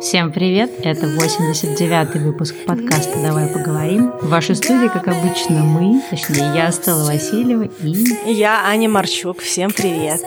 Всем привет! Это 89-й выпуск подкаста «Давай поговорим». В вашей студии, как обычно, мы, точнее, я, Стелла Васильева и... Я, Аня Марчук. Всем привет!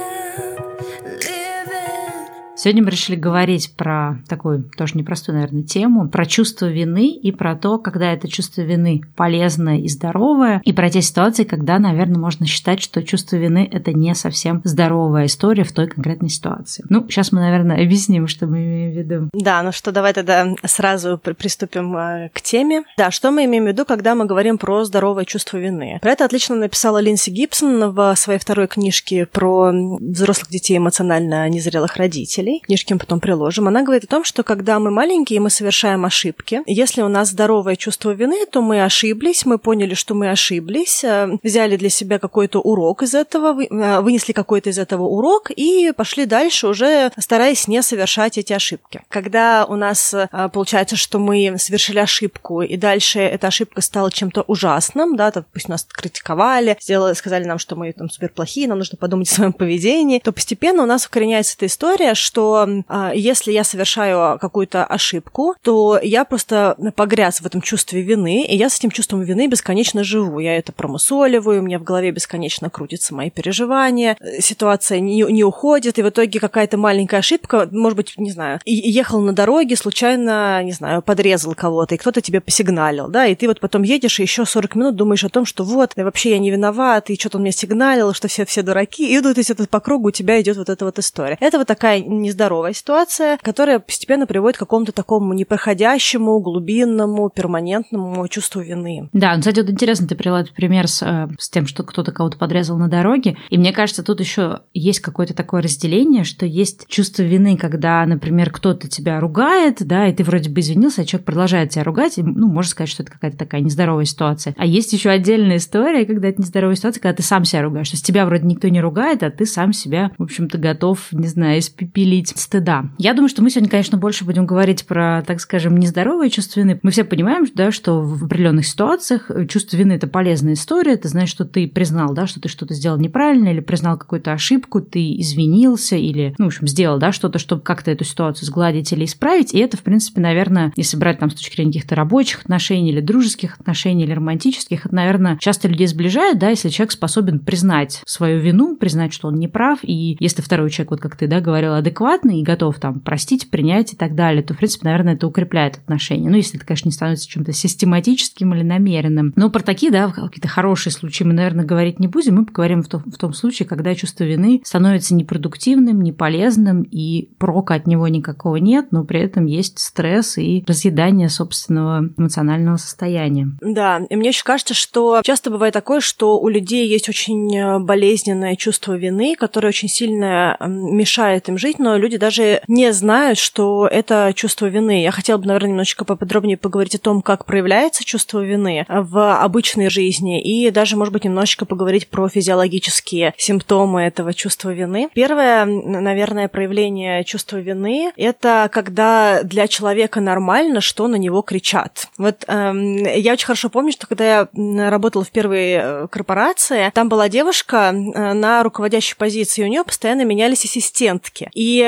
Сегодня мы решили говорить про такую тоже непростую, наверное, тему, про чувство вины и про то, когда это чувство вины полезное и здоровое, и про те ситуации, когда, наверное, можно считать, что чувство вины – это не совсем здоровая история в той конкретной ситуации. Ну, сейчас мы, наверное, объясним, что мы имеем в виду. Да, ну что, давай тогда сразу приступим э, к теме. Да, что мы имеем в виду, когда мы говорим про здоровое чувство вины? Про это отлично написала Линси Гибсон в своей второй книжке про взрослых детей эмоционально незрелых родителей родителей, книжки мы потом приложим, она говорит о том, что когда мы маленькие, мы совершаем ошибки. Если у нас здоровое чувство вины, то мы ошиблись, мы поняли, что мы ошиблись, э, взяли для себя какой-то урок из этого, э, вынесли какой-то из этого урок и пошли дальше уже стараясь не совершать эти ошибки. Когда у нас э, получается, что мы совершили ошибку, и дальше эта ошибка стала чем-то ужасным, да, то, пусть нас критиковали, сделали, сказали нам, что мы там супер плохие, нам нужно подумать о своем поведении, то постепенно у нас укореняется эта история, что что э, если я совершаю какую-то ошибку, то я просто погряз в этом чувстве вины, и я с этим чувством вины бесконечно живу. Я это промусоливаю, у меня в голове бесконечно крутятся мои переживания, ситуация не, не уходит, и в итоге какая-то маленькая ошибка, может быть, не знаю, ехал на дороге, случайно, не знаю, подрезал кого-то, и кто-то тебе посигналил, да, и ты вот потом едешь и еще 40 минут думаешь о том, что вот, да, вообще я не виноват, и что-то он мне сигналил, что все все дураки, и вот то есть это по кругу у тебя идет вот эта вот история. Это вот такая нездоровая ситуация, которая постепенно приводит к какому-то такому непроходящему, глубинному, перманентному чувству вины. Да, ну, кстати, вот интересно, ты привела этот пример с, э, с тем, что кто-то кого-то подрезал на дороге. И мне кажется, тут еще есть какое-то такое разделение, что есть чувство вины, когда, например, кто-то тебя ругает, да, и ты вроде бы извинился, а человек продолжает тебя ругать, и, ну, можно сказать, что это какая-то такая нездоровая ситуация. А есть еще отдельная история, когда это нездоровая ситуация, когда ты сам себя ругаешь. То есть тебя вроде никто не ругает, а ты сам себя, в общем-то, готов, не знаю, испепелить преодолеть стыда. Я думаю, что мы сегодня, конечно, больше будем говорить про, так скажем, нездоровые чувства вины. Мы все понимаем, да, что в определенных ситуациях чувство вины – это полезная история. Это значит, что ты признал, да, что ты что-то сделал неправильно или признал какую-то ошибку, ты извинился или, ну, в общем, сделал, да, что-то, чтобы как-то эту ситуацию сгладить или исправить. И это, в принципе, наверное, если брать там с точки зрения каких-то рабочих отношений или дружеских отношений или романтических, это, наверное, часто людей сближает, да, если человек способен признать свою вину, признать, что он не прав, и если второй человек, вот как ты, да, говорил, адекватный, адекватный и готов там простить, принять и так далее, то, в принципе, наверное, это укрепляет отношения. Ну, если это, конечно, не становится чем-то систематическим или намеренным. Но про такие, да, какие-то хорошие случаи мы, наверное, говорить не будем. Мы поговорим в том, в том случае, когда чувство вины становится непродуктивным, неполезным, и прока от него никакого нет, но при этом есть стресс и разъедание собственного эмоционального состояния. Да, и мне еще кажется, что часто бывает такое, что у людей есть очень болезненное чувство вины, которое очень сильно мешает им жить, но люди даже не знают, что это чувство вины. Я хотела бы, наверное, немножечко поподробнее поговорить о том, как проявляется чувство вины в обычной жизни, и даже, может быть, немножечко поговорить про физиологические симптомы этого чувства вины. Первое, наверное, проявление чувства вины — это когда для человека нормально, что на него кричат. Вот эм, я очень хорошо помню, что когда я работала в первой э, корпорации, там была девушка э, на руководящей позиции, у нее постоянно менялись ассистентки. И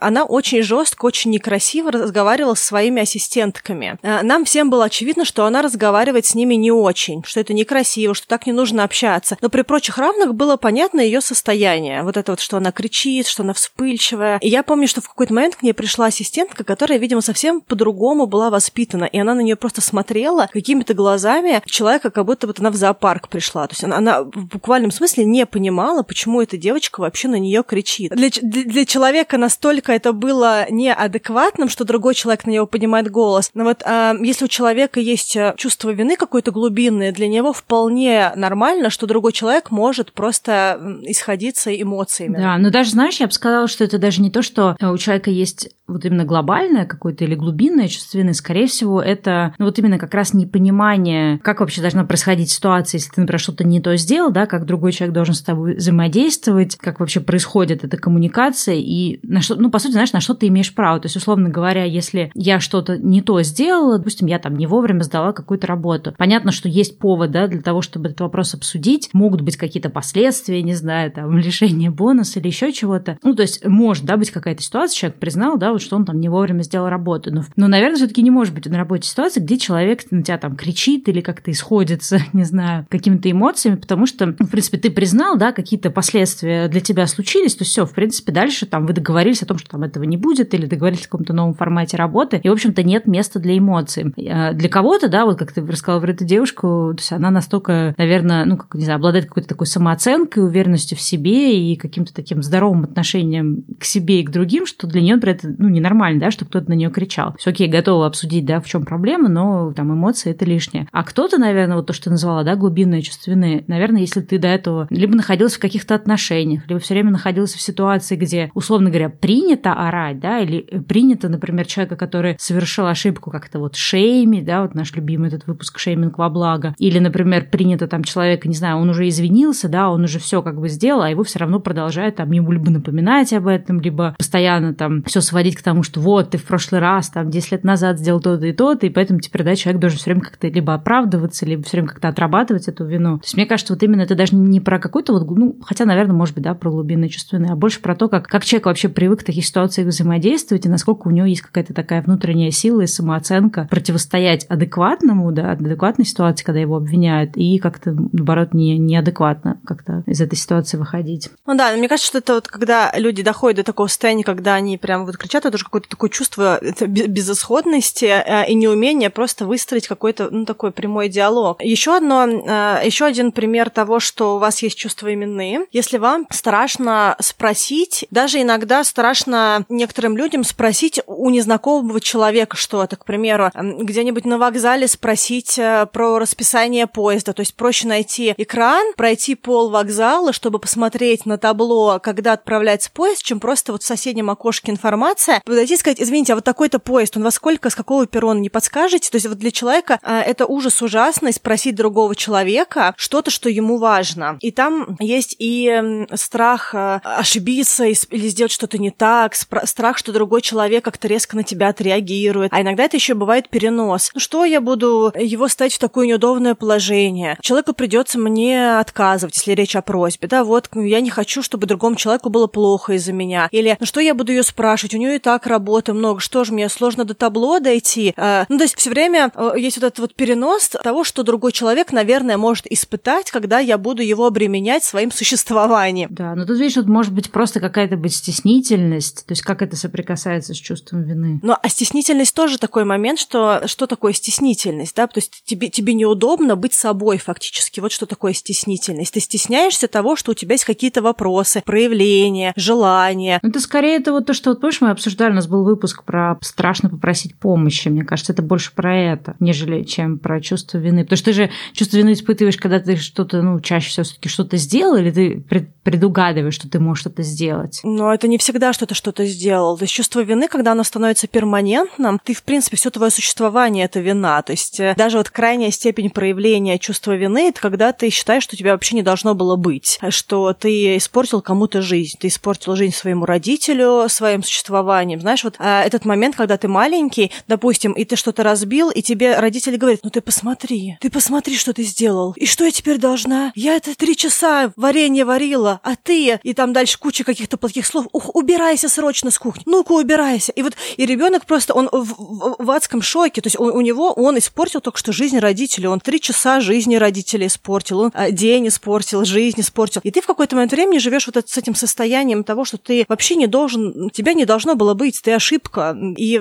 она очень жестко, очень некрасиво разговаривала с своими ассистентками. Э, нам всем было очевидно, что она разговаривает с ними не очень, что это некрасиво, что так не нужно общаться. Но при прочих равных было понятно ее состояние. Вот это вот, что она кричит, что она вспыльчивая. И я помню, что в какой-то момент к ней пришла ассистентка, которая, видимо, совсем по-другому была воспитана. И она на нее просто смотрела какими-то глазами человека, как будто вот она в зоопарк пришла. То есть она, она в буквальном смысле не понимала, почему эта девочка вообще на нее кричит. Для, для, для человека человека настолько это было неадекватным, что другой человек на него поднимает голос. Но вот э, если у человека есть э, чувство вины какое-то глубинное, для него вполне нормально, что другой человек может просто исходиться эмоциями. Да, но даже, знаешь, я бы сказала, что это даже не то, что э, у человека есть вот именно глобальное какое-то или глубинное чувство вины, скорее всего, это ну, вот именно как раз непонимание, как вообще должна происходить ситуация, если ты, например, что-то не то сделал, да, как другой человек должен с тобой взаимодействовать, как вообще происходит эта коммуникация, и на что, ну, по сути, знаешь, на что ты имеешь право. То есть, условно говоря, если я что-то не то сделала, допустим, я там не вовремя сдала какую-то работу. Понятно, что есть повод, да, для того, чтобы этот вопрос обсудить. Могут быть какие-то последствия, не знаю, там, лишение бонуса или еще чего-то. Ну, то есть, может, да, быть какая-то ситуация, человек признал, да, вот, что он там не вовремя сделал работу. Но, но наверное, все-таки не может быть на работе ситуации, где человек на тебя там кричит или как-то исходится, не знаю, какими-то эмоциями, потому что, в принципе, ты признал, да, какие-то последствия для тебя случились, то все, в принципе, дальше там вы договорились о том, что там этого не будет, или договорились о каком-то новом формате работы, и, в общем-то, нет места для эмоций. А для кого-то, да, вот как ты рассказала про эту девушку, то есть она настолько, наверное, ну, как, не знаю, обладает какой-то такой самооценкой, уверенностью в себе и каким-то таким здоровым отношением к себе и к другим, что для нее, например, это, ну, ненормально, да, что кто-то на нее кричал. Все, окей, готова обсудить, да, в чем проблема, но там эмоции это лишнее. А кто-то, наверное, вот то, что ты назвала, да, глубинное чувство вины, наверное, если ты до этого либо находился в каких-то отношениях, либо все время находился в ситуации, где, условно говоря, принято орать, да, или принято, например, человека, который совершил ошибку, как-то вот шеймить, да, вот наш любимый этот выпуск «Шейминг во благо», или, например, принято там человека, не знаю, он уже извинился, да, он уже все как бы сделал, а его все равно продолжают там ему либо напоминать об этом, либо постоянно там все сводить к тому, что вот ты в прошлый раз там 10 лет назад сделал то-то и то-то, и поэтому теперь, да, человек должен все время как-то либо оправдываться, либо все время как-то отрабатывать эту вину. То есть мне кажется, вот именно это даже не про какой-то вот, ну, хотя, наверное, может быть, да, про глубинное чувство вины, а больше про то, как, как человек вообще привык в таких ситуациях взаимодействовать, и насколько у него есть какая-то такая внутренняя сила и самооценка противостоять адекватному, да, адекватной ситуации, когда его обвиняют, и как-то, наоборот, не, неадекватно как-то из этой ситуации выходить. Ну да, мне кажется, что это вот когда люди доходят до такого состояния, когда они прям вот кричат, это уже какое-то такое чувство безысходности э, и неумения просто выстроить какой-то, ну, такой прямой диалог. Еще одно, э, еще один пример того, что у вас есть чувство вины. Если вам страшно спросить, даже иногда страшно некоторым людям спросить у незнакомого человека что-то, к примеру, где-нибудь на вокзале спросить э, про расписание поезда, то есть проще найти экран, пройти пол вокзала, чтобы посмотреть на табло, когда отправляется поезд, чем просто вот в соседнем окошке информация, подойти и сказать, извините, а вот такой-то поезд, он во сколько, с какого перрона не подскажете? То есть вот для человека э, это ужас ужасный спросить другого человека что-то, что ему важно. И там есть и страх э, ошибиться или сделать что-то не так, страх, что другой человек как-то резко на тебя отреагирует. А иногда это еще бывает перенос. Ну что я буду его ставить в такое неудобное положение? Человеку придется мне отказывать, если речь о просьбе. Да, вот я не хочу, чтобы другому человеку было плохо из-за меня. Или ну что я буду ее спрашивать? У нее и так работы много. Что же мне сложно до табло дойти? А, ну, то есть все время э, есть вот этот вот перенос того, что другой человек, наверное, может испытать, когда я буду его обременять своим существованием. Да, но тут, видишь, вот может быть просто какая-то быть стеснительность, то есть как это соприкасается с чувством вины. Ну, а стеснительность тоже такой момент, что что такое стеснительность, да, то есть тебе, тебе неудобно быть собой фактически, вот что такое стеснительность. Ты стесняешься того, что у тебя есть какие-то вопросы, проявления, желания. Ну, это скорее это вот то, что, вот помнишь, мы обсуждали, у нас был выпуск про страшно попросить помощи, мне кажется, это больше про это, нежели чем про чувство вины, потому что ты же чувство вины испытываешь, когда ты что-то, ну, чаще всего все-таки что-то сделал, или ты предугадываешь, что ты можешь что-то сделать? Но это не всегда что-то что-то сделал. То есть чувство вины, когда оно становится перманентным, ты, в принципе, все твое существование — это вина. То есть э, даже вот крайняя степень проявления чувства вины — это когда ты считаешь, что тебя вообще не должно было быть, что ты испортил кому-то жизнь, ты испортил жизнь своему родителю своим существованием. Знаешь, вот э, этот момент, когда ты маленький, допустим, и ты что-то разбил, и тебе родители говорят, ну ты посмотри, ты посмотри, что ты сделал. И что я теперь должна? Я это три часа варенье варила, а ты... И там дальше куча каких-то плохих слов. Ух, убирайся срочно с кухни. Ну-ка, убирайся. И вот и ребенок просто, он в, в, в адском шоке. То есть у, у него, он испортил только что жизнь родителей. Он три часа жизни родителей испортил. Он а, день испортил, жизнь испортил. И ты в какой-то момент времени живешь вот с этим состоянием того, что ты вообще не должен, тебя не должно было быть, ты ошибка. И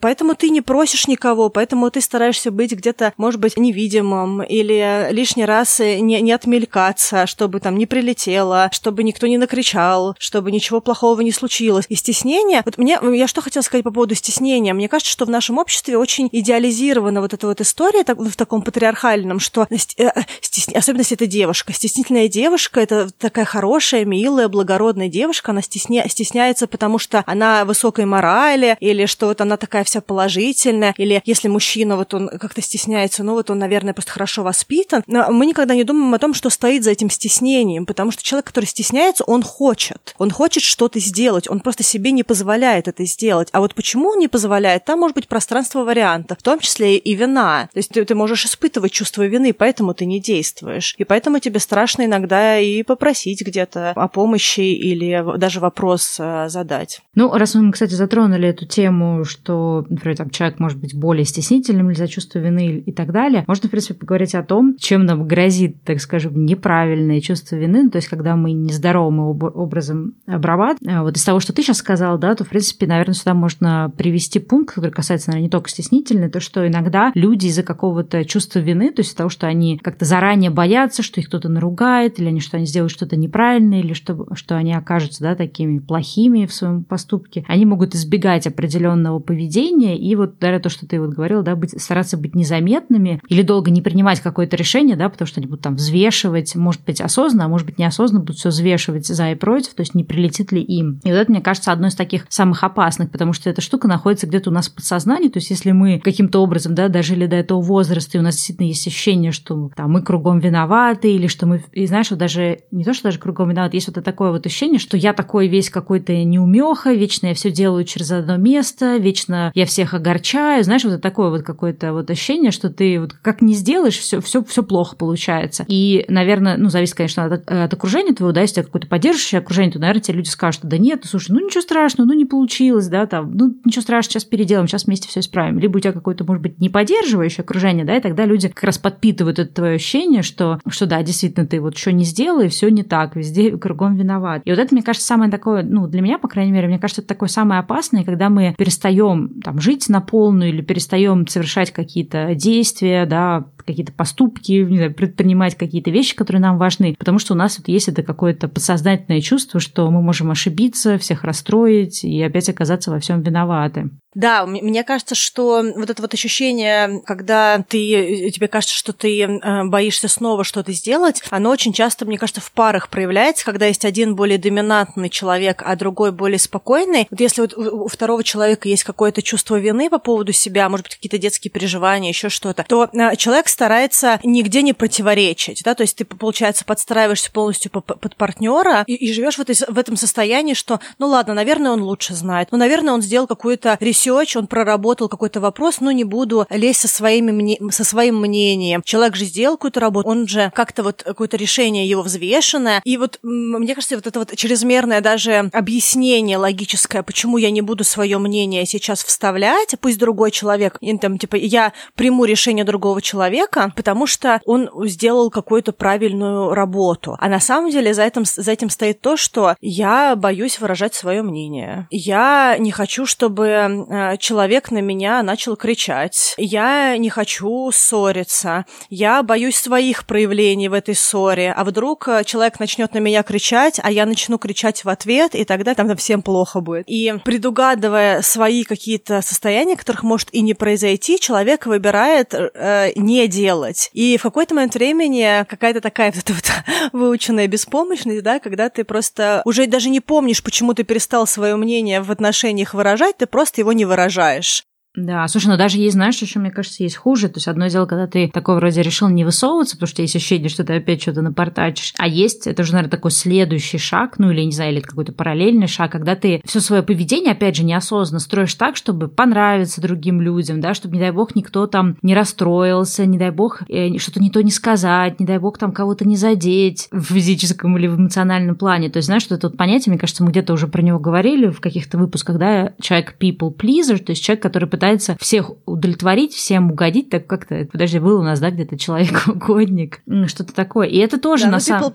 поэтому ты не просишь никого, поэтому ты стараешься быть где-то, может быть, невидимым или лишний раз не, не отмелькаться, чтобы там не прилетело, чтобы никто не накричал, чтобы ничего плохого не случилось. И стеснение, вот мне, я что хотела сказать по поводу стеснения, мне кажется, что в нашем обществе очень идеализирована вот эта вот история так, в таком патриархальном, что э, стесня... особенно если это девушка, стеснительная девушка, это такая хорошая, милая, благородная девушка, она стесня... стесняется, потому что она высокой морали, или что вот она такая вся положительная, или если мужчина вот он как-то стесняется, ну вот он, наверное, просто хорошо воспитан. Но мы никогда не думаем о том, что стоит за этим стеснением, потому что человек, который стесняется, он хочет. Он хочет что-то сделать, он просто себе не позволяет это сделать. А вот почему он не позволяет, там может быть пространство вариантов, в том числе и вина. То есть ты, ты можешь испытывать чувство вины, поэтому ты не действуешь. И поэтому тебе страшно иногда и попросить где-то о помощи или даже вопрос э, задать. Ну, раз мы, кстати, затронули эту тему, что, например, там человек может быть более стеснительным из-за чувства вины и так далее, можно, в принципе, поговорить о том, чем нам грозит, так скажем, неправильное чувство вины, ну, то есть когда мы нездоровым образом обрабатываем. А вот из того, что ты сейчас сказала, да, то, в принципе, наверное, сюда можно привести пункт, который касается, наверное, не только стеснительной, то, что иногда люди из-за какого-то чувства вины, то есть из-за того, что они как-то заранее боятся, что их кто-то наругает, или они, что они сделают что-то неправильное, или что, что они окажутся, да, такими плохими в своем поступке, они могут избегать определенного поведения, и вот, даже то, что ты вот говорила, да, быть, стараться быть незаметными, или долго не принимать какое-то решение, да, потому что они будут там взвешивать, может быть, осознанно, а может быть, неосознанно будут все взвешивать за и против, то есть не прилетит ли им. И вот это, мне кажется, одно из таких самых опасных, потому что эта штука находится где-то у нас в подсознании, то есть если мы каким-то образом, да, дожили до этого возраста, и у нас действительно есть ощущение, что там мы кругом виноваты, или что мы, и знаешь, вот даже, не то, что даже кругом виноваты, есть вот это такое вот ощущение, что я такой весь какой-то неумеха, вечно я все делаю через одно место, вечно я всех огорчаю, знаешь, вот это такое вот какое-то вот ощущение, что ты вот как не сделаешь, все, все, все плохо получается. И, наверное, ну, зависит, конечно, от, от окружения твоего, да, если у тебя какое-то поддерживающее окружение, то, наверное, тебе люди скажут, да нет, ну, слушай, ну ничего страшного, ну не получилось, да, там, ну ничего страшного, сейчас переделаем, сейчас вместе все исправим. Либо у тебя какое-то, может быть, не поддерживающее окружение, да, и тогда люди как раз подпитывают это твое ощущение, что, что да, действительно, ты вот что не сделал, и все не так, везде кругом виноват. И вот это, мне кажется, самое такое, ну, для меня, по крайней мере, мне кажется, это такое самое опасное, когда мы перестаем там жить на полную или перестаем совершать какие-то действия, да, какие-то поступки, не знаю, предпринимать какие-то вещи, которые нам важны, потому что у нас вот есть это какое-то подсознательное чувство, что мы можем ошибиться, всех расстроить и опять оказаться во всем виноваты. Да, мне кажется, что вот это вот ощущение, когда ты, тебе кажется, что ты э, боишься снова что-то сделать, оно очень часто, мне кажется, в парах проявляется, когда есть один более доминантный человек, а другой более спокойный. Вот если вот у второго человека есть какое-то чувство вины по поводу себя, может быть, какие-то детские переживания, еще что-то, то э, человек старается нигде не противоречить, да, то есть ты, получается, подстраиваешься полностью под партнера и, и живешь в, в этом состоянии, что, ну ладно, наверное, он лучше знает, ну, наверное, он сделал какую-то research, он проработал какой-то вопрос, но не буду лезть со, своими, со своим мнением. Человек же сделал какую-то работу, он же как-то вот какое-то решение его взвешенное. И вот мне кажется, вот это вот чрезмерное даже объяснение логическое, почему я не буду свое мнение сейчас вставлять, пусть другой человек, там, типа, я приму решение другого человека, потому что он сделал какую-то правильную работу. А на самом деле за этим, за этим стоит то, что я боюсь выражать свое мнение. Я не хочу, чтобы Э, человек на меня начал кричать. Я не хочу ссориться. Я боюсь своих проявлений в этой ссоре. А вдруг э, человек начнет на меня кричать, а я начну кричать в ответ, и тогда там всем плохо будет. И предугадывая свои какие-то состояния, которых может и не произойти, человек выбирает э, не делать. И в какой-то момент времени какая-то такая вот, вот выученная беспомощность, да, когда ты просто уже даже не помнишь, почему ты перестал свое мнение в отношениях выражать, ты просто его не выражаешь. Да, слушай, ну даже есть, знаешь, еще, мне кажется, есть хуже. То есть одно дело, когда ты такой вроде решил не высовываться, потому что есть ощущение, что ты опять что-то напортачишь. А есть, это уже, наверное, такой следующий шаг, ну или, не знаю, или какой-то параллельный шаг, когда ты все свое поведение, опять же, неосознанно строишь так, чтобы понравиться другим людям, да, чтобы, не дай бог, никто там не расстроился, не дай бог, э, что-то не то не сказать, не дай бог, там кого-то не задеть в физическом или в эмоциональном плане. То есть, знаешь, что это вот понятие, мне кажется, мы где-то уже про него говорили в каких-то выпусках, да, человек people pleaser, то есть человек, который пытается всех удовлетворить, всем угодить, так как-то, подожди, был у нас, да, где-то человек-угодник, что-то такое. И это тоже да, на ну, самом...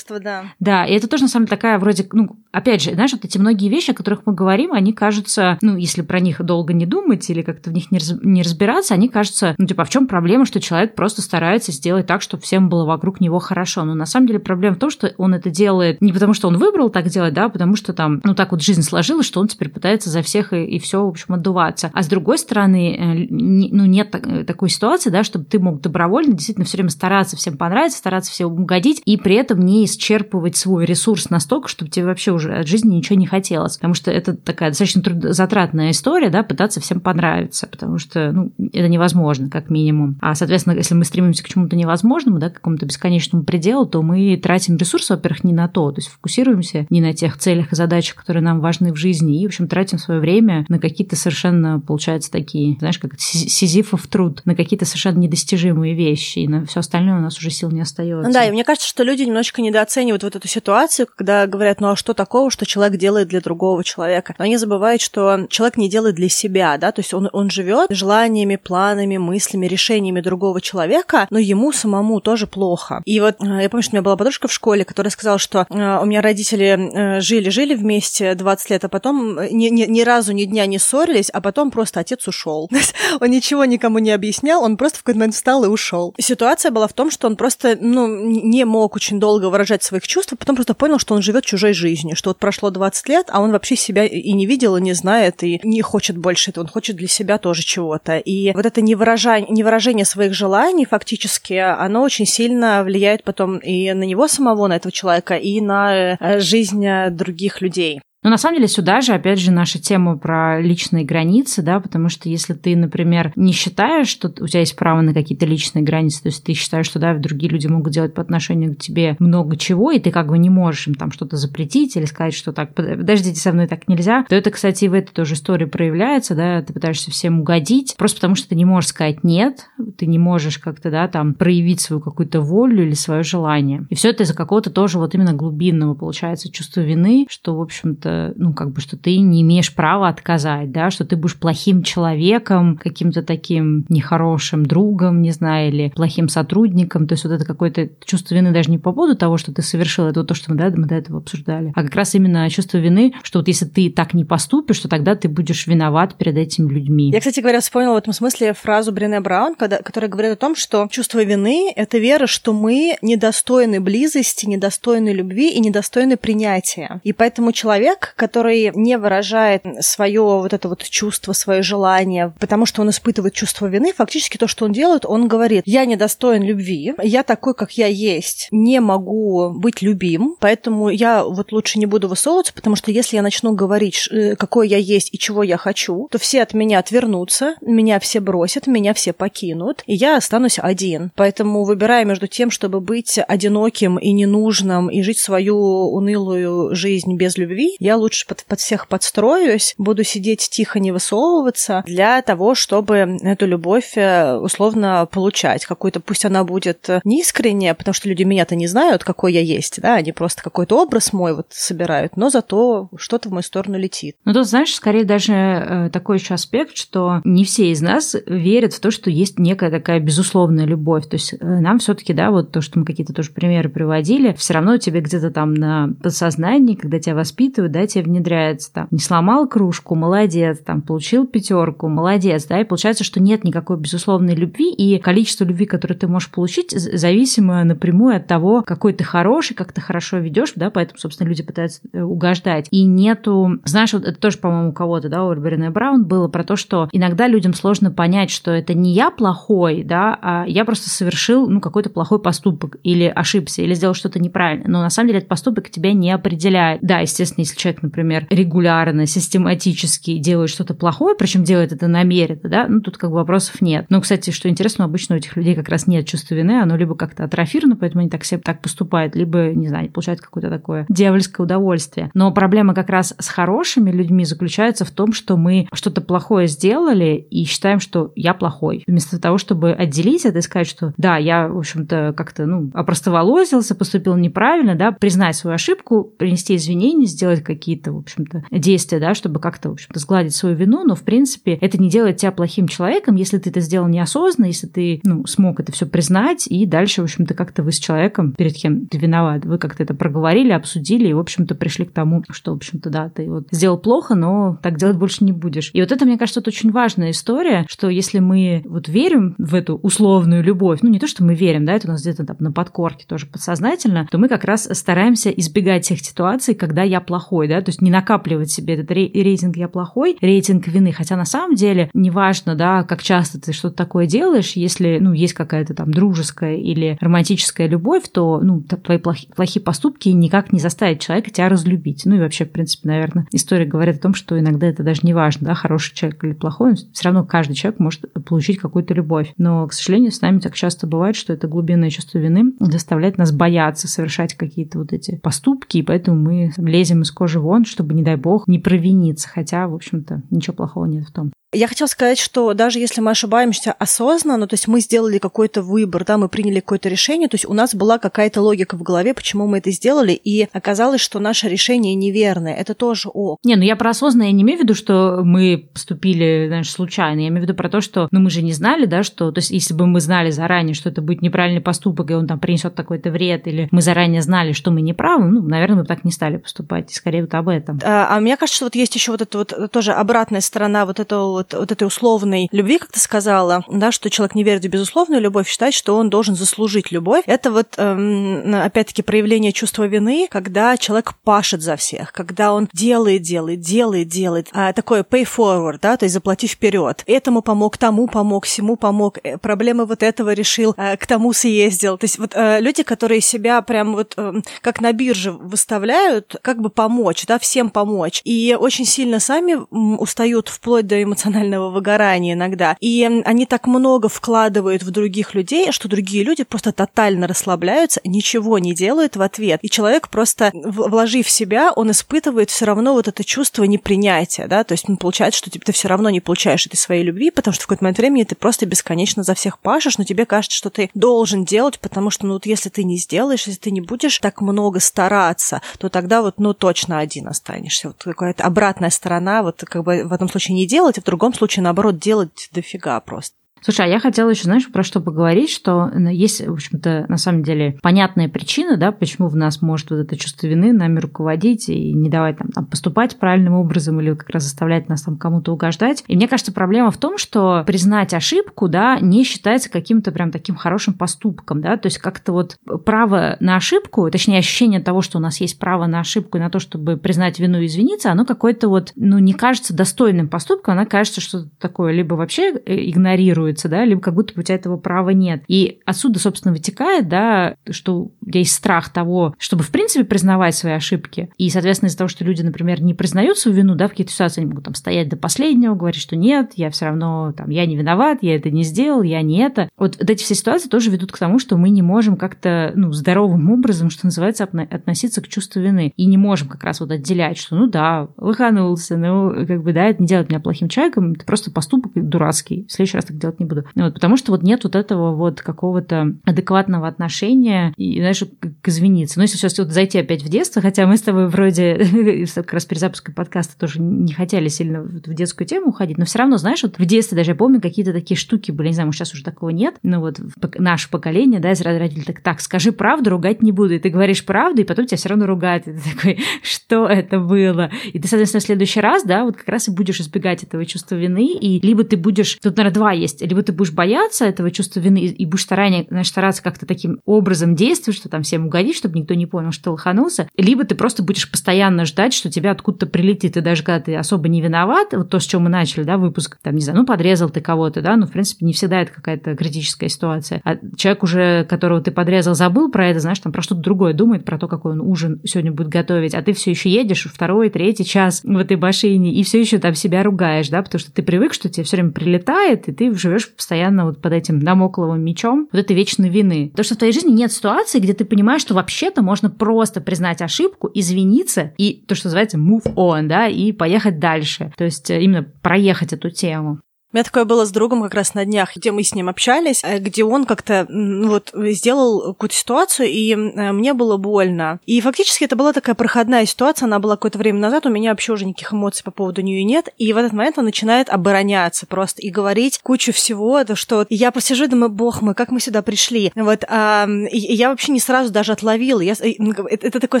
Да. Да, и это тоже на самом деле такая вроде, ну, опять же, знаешь, вот эти многие вещи, о которых мы говорим, они кажутся, ну, если про них долго не думать или как-то в них не, раз... не разбираться, они кажутся, ну, типа, а в чем проблема, что человек просто старается сделать так, чтобы всем было вокруг него хорошо. Но на самом деле проблема в том, что он это делает не потому, что он выбрал так делать, да, а потому что там, ну, так вот жизнь сложилась, что он теперь пытается за всех и, и все, в общем, отдуваться. А с другой стороны, стороны, э, ну, нет такой ситуации, да, чтобы ты мог добровольно действительно все время стараться всем понравиться, стараться всем угодить, и при этом не исчерпывать свой ресурс настолько, чтобы тебе вообще уже от жизни ничего не хотелось. Потому что это такая достаточно затратная история, да, пытаться всем понравиться, потому что, ну, это невозможно, как минимум. А, соответственно, если мы стремимся к чему-то невозможному, да, к какому-то бесконечному пределу, то мы тратим ресурсы, во-первых, не на то, то есть фокусируемся не на тех целях и задачах, которые нам важны в жизни, и, в общем, тратим свое время на какие-то совершенно, получается, такие, знаешь, как сизифов труд, на какие-то совершенно недостижимые вещи, и на все остальное у нас уже сил не остается. Да, и мне кажется, что люди немножечко недооценивают вот эту ситуацию, когда говорят, ну а что такого, что человек делает для другого человека? Но они забывают, что человек не делает для себя, да, то есть он, он живет желаниями, планами, мыслями, решениями другого человека, но ему самому тоже плохо. И вот э, я помню, что у меня была подружка в школе, которая сказала, что э, у меня родители жили-жили э, вместе 20 лет, а потом ни, ни, ни разу ни дня не ссорились, а потом просто отец ушел. Он ничего никому не объяснял, он просто в какой-то момент встал и ушел. Ситуация была в том, что он просто, ну, не мог очень долго выражать своих чувств, а потом просто понял, что он живет чужой жизнью, что вот прошло 20 лет, а он вообще себя и не видел, и не знает, и не хочет больше этого, он хочет для себя тоже чего-то. И вот это невыражение, невыражение своих желаний фактически, оно очень сильно влияет потом и на него самого, на этого человека, и на э, жизнь других людей. Но на самом деле сюда же, опять же, наша тема про личные границы, да, потому что если ты, например, не считаешь, что у тебя есть право на какие-то личные границы, то есть ты считаешь, что, да, другие люди могут делать по отношению к тебе много чего, и ты как бы не можешь им там что-то запретить или сказать, что так, подождите, со мной так нельзя, то это, кстати, в этой тоже истории проявляется, да, ты пытаешься всем угодить, просто потому что ты не можешь сказать нет, ты не можешь как-то, да, там проявить свою какую-то волю или свое желание. И все это из-за какого-то тоже вот именно глубинного, получается, чувства вины, что, в общем-то, ну, как бы, что ты не имеешь права отказать, да, что ты будешь плохим человеком, каким-то таким нехорошим другом, не знаю, или плохим сотрудником, то есть вот это какое-то чувство вины даже не по поводу того, что ты совершил, это вот то, что мы, да, мы до этого обсуждали, а как раз именно чувство вины, что вот если ты так не поступишь, то тогда ты будешь виноват перед этими людьми. Я, кстати говоря, вспомнила в этом смысле фразу Брене Браун, когда, которая говорит о том, что чувство вины — это вера, что мы недостойны близости, недостойны любви и недостойны принятия. И поэтому человек, человек, который не выражает свое вот это вот чувство, свое желание, потому что он испытывает чувство вины, фактически то, что он делает, он говорит, я недостоин любви, я такой, как я есть, не могу быть любим, поэтому я вот лучше не буду высовываться, потому что если я начну говорить, э, какой я есть и чего я хочу, то все от меня отвернутся, меня все бросят, меня все покинут, и я останусь один. Поэтому выбирая между тем, чтобы быть одиноким и ненужным и жить свою унылую жизнь без любви, я лучше под, под всех подстроюсь, буду сидеть тихо, не высовываться, для того, чтобы эту любовь э, условно получать. Какую-то, пусть она будет не искренняя, потому что люди меня-то не знают, какой я есть, да, они просто какой-то образ мой вот собирают, но зато что-то в мою сторону летит. Ну, тут, знаешь, скорее даже э, такой еще аспект, что не все из нас верят в то, что есть некая такая безусловная любовь. То есть э, нам все-таки, да, вот то, что мы какие-то тоже примеры приводили, все равно тебе где-то там на подсознании, когда тебя воспитывают, да, тебе внедряется там, не сломал кружку, молодец, там, получил пятерку, молодец, да, и получается, что нет никакой безусловной любви, и количество любви, которое ты можешь получить, зависимо напрямую от того, какой ты хороший, как ты хорошо ведешь, да, поэтому, собственно, люди пытаются э, угождать. И нету, знаешь, вот это тоже, по-моему, у кого-то, да, у Брене Браун было про то, что иногда людям сложно понять, что это не я плохой, да, а я просто совершил, ну, какой-то плохой поступок или ошибся, или сделал что-то неправильно. Но на самом деле этот поступок тебя не определяет. Да, естественно, если человек, например, регулярно, систематически делает что-то плохое, причем делает это намеренно, да, ну тут как бы вопросов нет. Но, кстати, что интересно, обычно у этих людей как раз нет чувства вины, оно либо как-то атрофировано, поэтому они так себе так поступают, либо, не знаю, получают какое-то такое дьявольское удовольствие. Но проблема как раз с хорошими людьми заключается в том, что мы что-то плохое сделали и считаем, что я плохой. Вместо того, чтобы отделить это и сказать, что да, я, в общем-то, как-то, ну, опростоволосился, поступил неправильно, да, признать свою ошибку, принести извинения, сделать какие-то какие-то, в общем-то, действия, да, чтобы как-то, в общем-то, сгладить свою вину, но, в принципе, это не делает тебя плохим человеком, если ты это сделал неосознанно, если ты, ну, смог это все признать, и дальше, в общем-то, как-то вы с человеком, перед кем ты виноват, вы как-то это проговорили, обсудили, и, в общем-то, пришли к тому, что, в общем-то, да, ты вот сделал плохо, но так делать больше не будешь. И вот это, мне кажется, это очень важная история, что если мы вот верим в эту условную любовь, ну, не то, что мы верим, да, это у нас где-то там на подкорке тоже подсознательно, то мы как раз стараемся избегать тех ситуаций, когда я плохой, да, то есть не накапливать себе этот рейтинг «я плохой», рейтинг вины, хотя на самом деле неважно, да, как часто ты что-то такое делаешь, если, ну, есть какая-то там дружеская или романтическая любовь, то, ну, твои плохие, плохие поступки никак не заставят человека тебя разлюбить. Ну и вообще, в принципе, наверное, история говорит о том, что иногда это даже не важно, да, хороший человек или плохой, все равно каждый человек может получить какую-то любовь. Но, к сожалению, с нами так часто бывает, что это глубинное чувство вины заставляет нас бояться совершать какие-то вот эти поступки, и поэтому мы лезем из кожи вон, чтобы, не дай бог, не провиниться. Хотя, в общем-то, ничего плохого нет в том. Я хотела сказать, что даже если мы ошибаемся осознанно, то есть мы сделали какой-то выбор, да, мы приняли какое-то решение, то есть у нас была какая-то логика в голове, почему мы это сделали, и оказалось, что наше решение неверное. Это тоже ок. Не, ну я про осознанно я не имею в виду, что мы поступили, знаешь, случайно. Я имею в виду про то, что, ну мы же не знали, да, что, то есть если бы мы знали заранее, что это будет неправильный поступок, и он там принесет такой-то вред, или мы заранее знали, что мы не правы, ну, наверное, мы бы так не стали поступать. Скорее вот об этом. А, а мне кажется, что вот есть еще вот эта вот тоже обратная сторона вот этого вот, вот этой условной любви, как ты сказала, да, что человек не верит в безусловную любовь, считает, что он должен заслужить любовь. Это вот, эм, опять-таки, проявление чувства вины, когда человек пашет за всех, когда он делает, делает, делает, делает. А, такое pay forward, да, то есть заплати вперед. Этому помог, тому помог, всему помог, э, проблемы вот этого решил, э, к тому съездил. То есть вот э, люди, которые себя прям вот э, как на бирже выставляют, как бы помочь, да, всем помочь. И очень сильно сами устают вплоть до эмоционального выгорания иногда. И они так много вкладывают в других людей, что другие люди просто тотально расслабляются, ничего не делают в ответ. И человек просто, вложив себя, он испытывает все равно вот это чувство непринятия, да, то есть ну, получается, что типа, ты все равно не получаешь этой своей любви, потому что в какой-то момент времени ты просто бесконечно за всех пашешь, но тебе кажется, что ты должен делать, потому что, ну, вот если ты не сделаешь, если ты не будешь так много стараться, то тогда вот, ну, точно один останешься. Вот какая-то обратная сторона, вот как бы в этом случае не делать, а в другом случае случае, наоборот, делать дофига просто. Слушай, а я хотела еще, знаешь, про что поговорить, что есть, в общем-то, на самом деле понятная причина, да, почему в нас может вот это чувство вины нами руководить и не давать там, там поступать правильным образом или как раз заставлять нас там кому-то угождать. И мне кажется, проблема в том, что признать ошибку, да, не считается каким-то прям таким хорошим поступком, да, то есть как-то вот право на ошибку, точнее ощущение того, что у нас есть право на ошибку и на то, чтобы признать вину и извиниться, оно какое-то вот, ну, не кажется достойным поступком, оно кажется, что такое либо вообще э, игнорирует игнорируется, да, либо как будто бы у тебя этого права нет. И отсюда, собственно, вытекает, да, что есть страх того, чтобы, в принципе, признавать свои ошибки. И, соответственно, из-за того, что люди, например, не признают свою вину, да, в какие-то ситуации они могут там стоять до последнего, говорить, что нет, я все равно, там, я не виноват, я это не сделал, я не это. Вот, вот эти все ситуации тоже ведут к тому, что мы не можем как-то, ну, здоровым образом, что называется, относиться к чувству вины. И не можем как раз вот отделять, что, ну да, лоханулся, ну, как бы, да, это не делает меня плохим человеком, это просто поступок дурацкий. В следующий раз так делать не буду. Вот, потому что вот нет вот этого вот какого-то адекватного отношения и, знаешь, к извиниться. Но если сейчас вот зайти опять в детство, хотя мы с тобой вроде как раз перед запуском подкаста тоже не хотели сильно в детскую тему уходить, но все равно, знаешь, вот в детстве даже я помню какие-то такие штуки были, не знаю, сейчас уже такого нет, но вот наше поколение, да, из родителей так, так, скажи правду, ругать не буду. И ты говоришь правду, и потом тебя все равно ругают. И ты такой, что это было? И ты, соответственно, в следующий раз, да, вот как раз и будешь избегать этого чувства вины, и либо ты будешь, тут, наверное, два есть, либо ты будешь бояться этого чувства вины и будешь старание, знаешь, стараться как-то таким образом действовать, что там всем угодить, чтобы никто не понял, что ты лоханулся, либо ты просто будешь постоянно ждать, что тебя откуда-то прилетит, и даже когда ты особо не виноват, вот то, с чем мы начали, да, выпуск, там, не знаю, ну, подрезал ты кого-то, да, ну, в принципе, не всегда это какая-то критическая ситуация. А человек уже, которого ты подрезал, забыл про это, знаешь, там про что-то другое думает, про то, какой он ужин сегодня будет готовить, а ты все еще едешь второй, третий час в этой машине и все еще там себя ругаешь, да, потому что ты привык, что тебе все время прилетает, и ты живешь постоянно вот под этим домокловым мечом вот этой вечной вины. То, что в твоей жизни нет ситуации, где ты понимаешь, что вообще-то можно просто признать ошибку, извиниться и то, что называется move on, да, и поехать дальше. То есть э, именно проехать эту тему. У меня такое было с другом как раз на днях, где мы с ним общались, э, где он как-то вот сделал какую-то ситуацию, и э, мне было больно. И фактически это была такая проходная ситуация, она была какое-то время назад, у меня вообще уже никаких эмоций по поводу нее нет. И в этот момент он начинает обороняться просто и говорить кучу всего, то что я посижу и думаю, бог мой, как мы сюда пришли. Вот, а, я вообще не сразу даже отловила. Я, это такое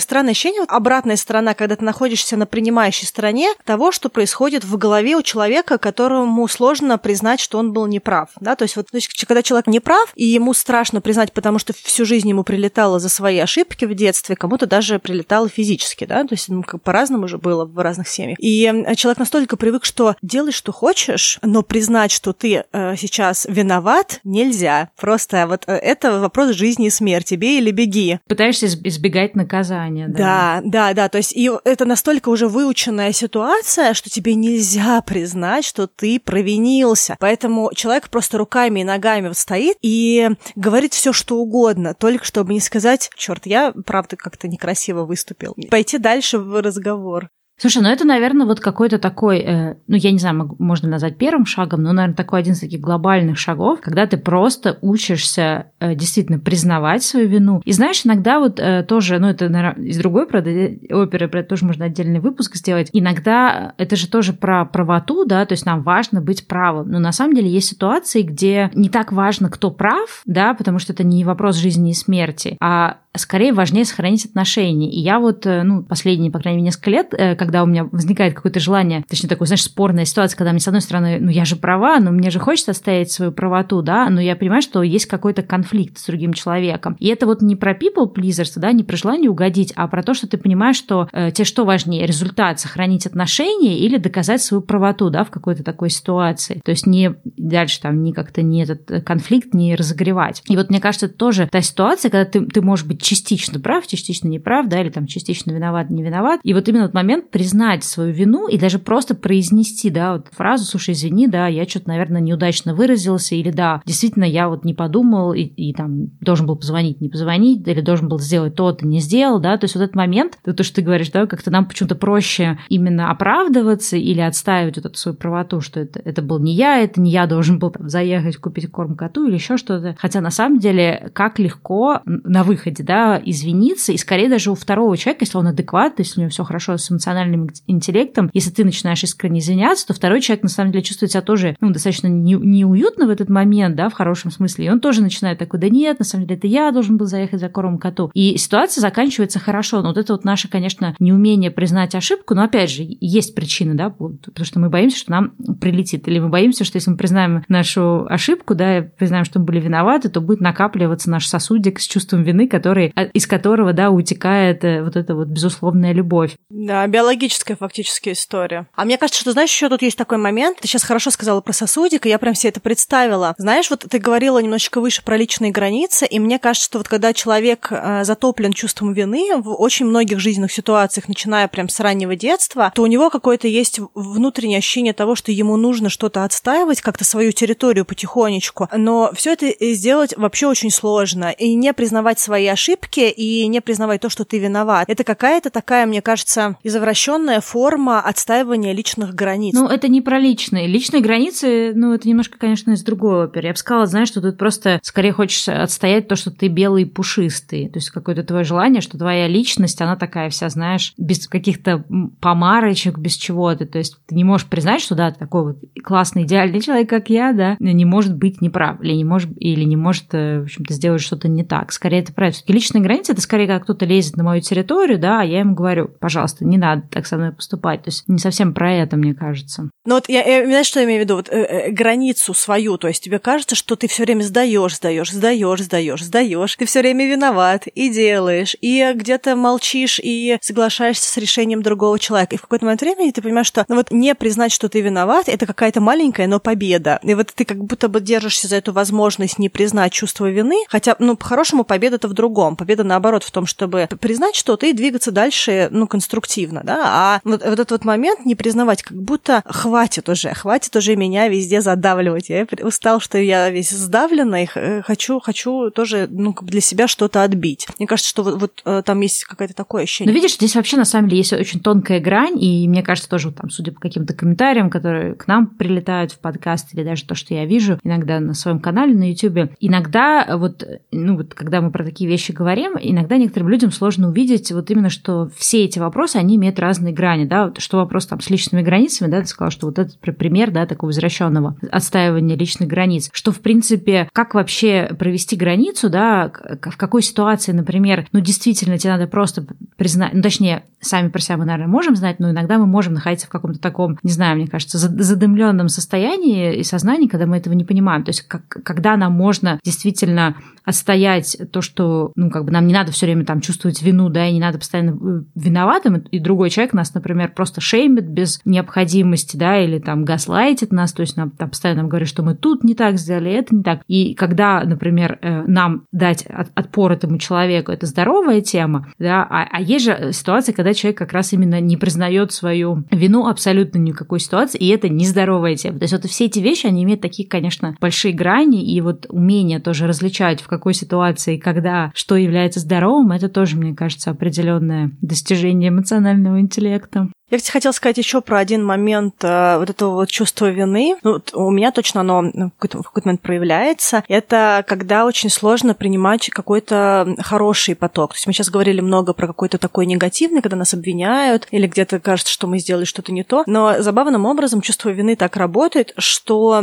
странное ощущение, вот обратная сторона, когда ты находишься на принимающей стороне того, что происходит в голове у человека, которому сложно сложно признать, что он был неправ, да, то есть вот, то есть, когда человек не прав, и ему страшно признать, потому что всю жизнь ему прилетало за свои ошибки в детстве, кому-то даже прилетало физически, да, то есть ну, по-разному же было в разных семьях. И человек настолько привык, что делай, что хочешь, но признать, что ты э, сейчас виноват, нельзя. Просто вот э, это вопрос жизни и смерти, бей или беги. Пытаешься избегать наказания, да? Да, да, да, то есть и это настолько уже выученная ситуация, что тебе нельзя признать, что ты провинился. Поэтому человек просто руками и ногами вот стоит и говорит все, что угодно, только чтобы не сказать, черт, я правда как-то некрасиво выступил. Пойти дальше в разговор. Слушай, ну это, наверное, вот какой-то такой, э, ну я не знаю, можно назвать первым шагом, но, наверное, такой один из таких глобальных шагов, когда ты просто учишься э, действительно признавать свою вину. И знаешь, иногда вот э, тоже, ну это, наверное, из другой правда, оперы, про это тоже можно отдельный выпуск сделать. Иногда это же тоже про правоту, да, то есть нам важно быть правым. Но на самом деле есть ситуации, где не так важно, кто прав, да, потому что это не вопрос жизни и смерти, а скорее важнее сохранить отношения. И я вот, э, ну, последние, по крайней мере, несколько лет, э, когда у меня возникает какое-то желание, точнее, такое, знаешь, спорная ситуация, когда мне, с одной стороны, ну, я же права, но мне же хочется оставить свою правоту, да, но я понимаю, что есть какой-то конфликт с другим человеком. И это вот не про people pleasers, да, не про желание угодить, а про то, что ты понимаешь, что э, тебе что важнее, результат, сохранить отношения или доказать свою правоту, да, в какой-то такой ситуации. То есть не дальше там не как-то не этот э, конфликт не разогревать. И вот мне кажется, это тоже та ситуация, когда ты, ты можешь быть частично прав, частично не прав, да, или там частично виноват, не виноват. И вот именно этот момент признать свою вину и даже просто произнести, да, вот фразу, слушай, извини, да, я что-то, наверное, неудачно выразился, или да, действительно, я вот не подумал и, и там должен был позвонить, не позвонить, или должен был сделать то-то, не сделал, да, то есть вот этот момент, то, что ты говоришь, да, как-то нам почему-то проще именно оправдываться или отстаивать вот эту свою правоту, что это, это был не я, это не я должен был там заехать, купить корм коту или еще что-то. Хотя на самом деле, как легко на выходе, да, извиниться, и скорее даже у второго человека, если он адекватный, если у него все хорошо с эмоциональным интеллектом, если ты начинаешь искренне извиняться, то второй человек на самом деле чувствует себя тоже ну, достаточно не, неуютно в этот момент, да, в хорошем смысле, и он тоже начинает такой, да нет, на самом деле это я должен был заехать за кормом коту. И ситуация заканчивается хорошо, но вот это вот наше, конечно, неумение признать ошибку, но опять же, есть причины, да, потому что мы боимся, что нам прилетит, или мы боимся, что если мы признаем нашу ошибку, да, признаем, что мы были виноваты, то будет накапливаться наш сосудик с чувством вины, который а, из которого, да, утекает э, вот эта вот безусловная любовь. Да, биологическая фактически история. А мне кажется, что, знаешь, еще тут есть такой момент. Ты сейчас хорошо сказала про сосудик, и я прям себе это представила. Знаешь, вот ты говорила немножечко выше про личные границы, и мне кажется, что вот когда человек э, затоплен чувством вины в очень многих жизненных ситуациях, начиная прям с раннего детства, то у него какое-то есть внутреннее ощущение того, что ему нужно что-то отстаивать, как-то свою территорию потихонечку. Но все это сделать вообще очень сложно. И не признавать свои ошибки ошибки и не признавать то, что ты виноват. Это какая-то такая, мне кажется, извращенная форма отстаивания личных границ. Ну, это не про личные. Личные границы, ну, это немножко, конечно, из другой оперы. Я бы сказала, знаешь, что тут просто скорее хочешь отстоять то, что ты белый и пушистый. То есть какое-то твое желание, что твоя личность, она такая вся, знаешь, без каких-то помарочек, без чего-то. То есть ты не можешь признать, что да, такой вот классный, идеальный человек, как я, да, не может быть неправ, или не может, или не может, э, в общем-то, сделать что-то не так. Скорее, это правильно. Личные границы это скорее, когда кто-то лезет на мою территорию, да, а я ему говорю, пожалуйста, не надо так со мной поступать. То есть не совсем про это, мне кажется. Ну вот я, я знаешь, что я имею в виду? Вот, э, э, границу свою, то есть тебе кажется, что ты все время сдаешь, сдаешь, сдаешь, сдаешь, сдаешь, ты все время виноват и делаешь, и где-то молчишь и соглашаешься с решением другого человека. И в какой-то момент времени ты понимаешь, что ну вот не признать, что ты виноват, это какая-то маленькая, но победа. И вот ты как будто бы держишься за эту возможность не признать чувство вины, хотя, ну, по-хорошему, победа-то в другом. Победа, наоборот, в том, чтобы признать что-то и двигаться дальше, ну, конструктивно, да, а вот, вот этот вот момент не признавать, как будто хватит уже, хватит уже меня везде задавливать. Я устал, что я весь сдавлена, и э, хочу, хочу тоже, ну, для себя что-то отбить. Мне кажется, что вот, вот э, там есть какое-то такое ощущение. Ну, видишь, здесь вообще, на самом деле, есть очень тонкая грань, и мне кажется, тоже там, судя по каким-то комментариям, которые к нам прилетают в подкаст, или даже то, что я вижу иногда на своем канале на YouTube, иногда вот, ну, вот, когда мы про такие вещи говорим, иногда некоторым людям сложно увидеть вот именно, что все эти вопросы, они имеют разные грани, да, что вопрос там с личными границами, да, ты сказала, что вот этот пример, да, такого возвращенного отстаивания личных границ, что, в принципе, как вообще провести границу, да, в какой ситуации, например, ну, действительно, тебе надо просто признать, ну, точнее, сами про себя мы, наверное, можем знать, но иногда мы можем находиться в каком-то таком, не знаю, мне кажется, задымленном состоянии и сознании, когда мы этого не понимаем. То есть, как, когда нам можно действительно отстоять то, что, ну, как бы нам не надо все время там чувствовать вину, да, и не надо постоянно э, виноватым, и другой человек нас, например, просто шеймит без необходимости, да, или там газлайтит нас, то есть нам там постоянно нам говорит, что мы тут не так сделали, это не так. И когда, например, э, нам дать отпор этому человеку, это здоровая тема, да, а, а есть же ситуация, когда человек как раз именно не признает свою вину абсолютно никакой ситуации, и это нездоровая тема. То есть вот все эти вещи, они имеют такие, конечно, большие грани, и вот умение тоже различать, в какой ситуации, когда что является здоровым, это тоже, мне кажется, определенное достижение эмоционального интеллекта. Я, кстати, хотела сказать еще про один момент э, вот этого вот чувства вины. Ну, у меня точно оно в какой-то, в какой-то момент проявляется. Это когда очень сложно принимать какой-то хороший поток. То есть мы сейчас говорили много про какой-то такой негативный, когда нас обвиняют, или где-то кажется, что мы сделали что-то не то. Но забавным образом чувство вины так работает, что э,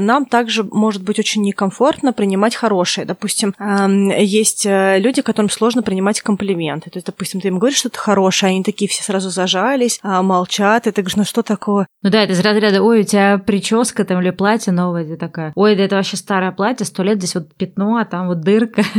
нам также может быть очень некомфортно принимать хорошее. Допустим, есть э, люди, которым сложно принимать комплименты. То есть, допустим, ты им говоришь что-то хорошее, они такие все сразу зажались, а, молчат, и ты говоришь, ну что такое? Ну да, это из разряда, ой, у тебя прическа там или платье новое, ты такая, ой, да это вообще старое платье, сто лет, здесь вот пятно, а там вот дырка.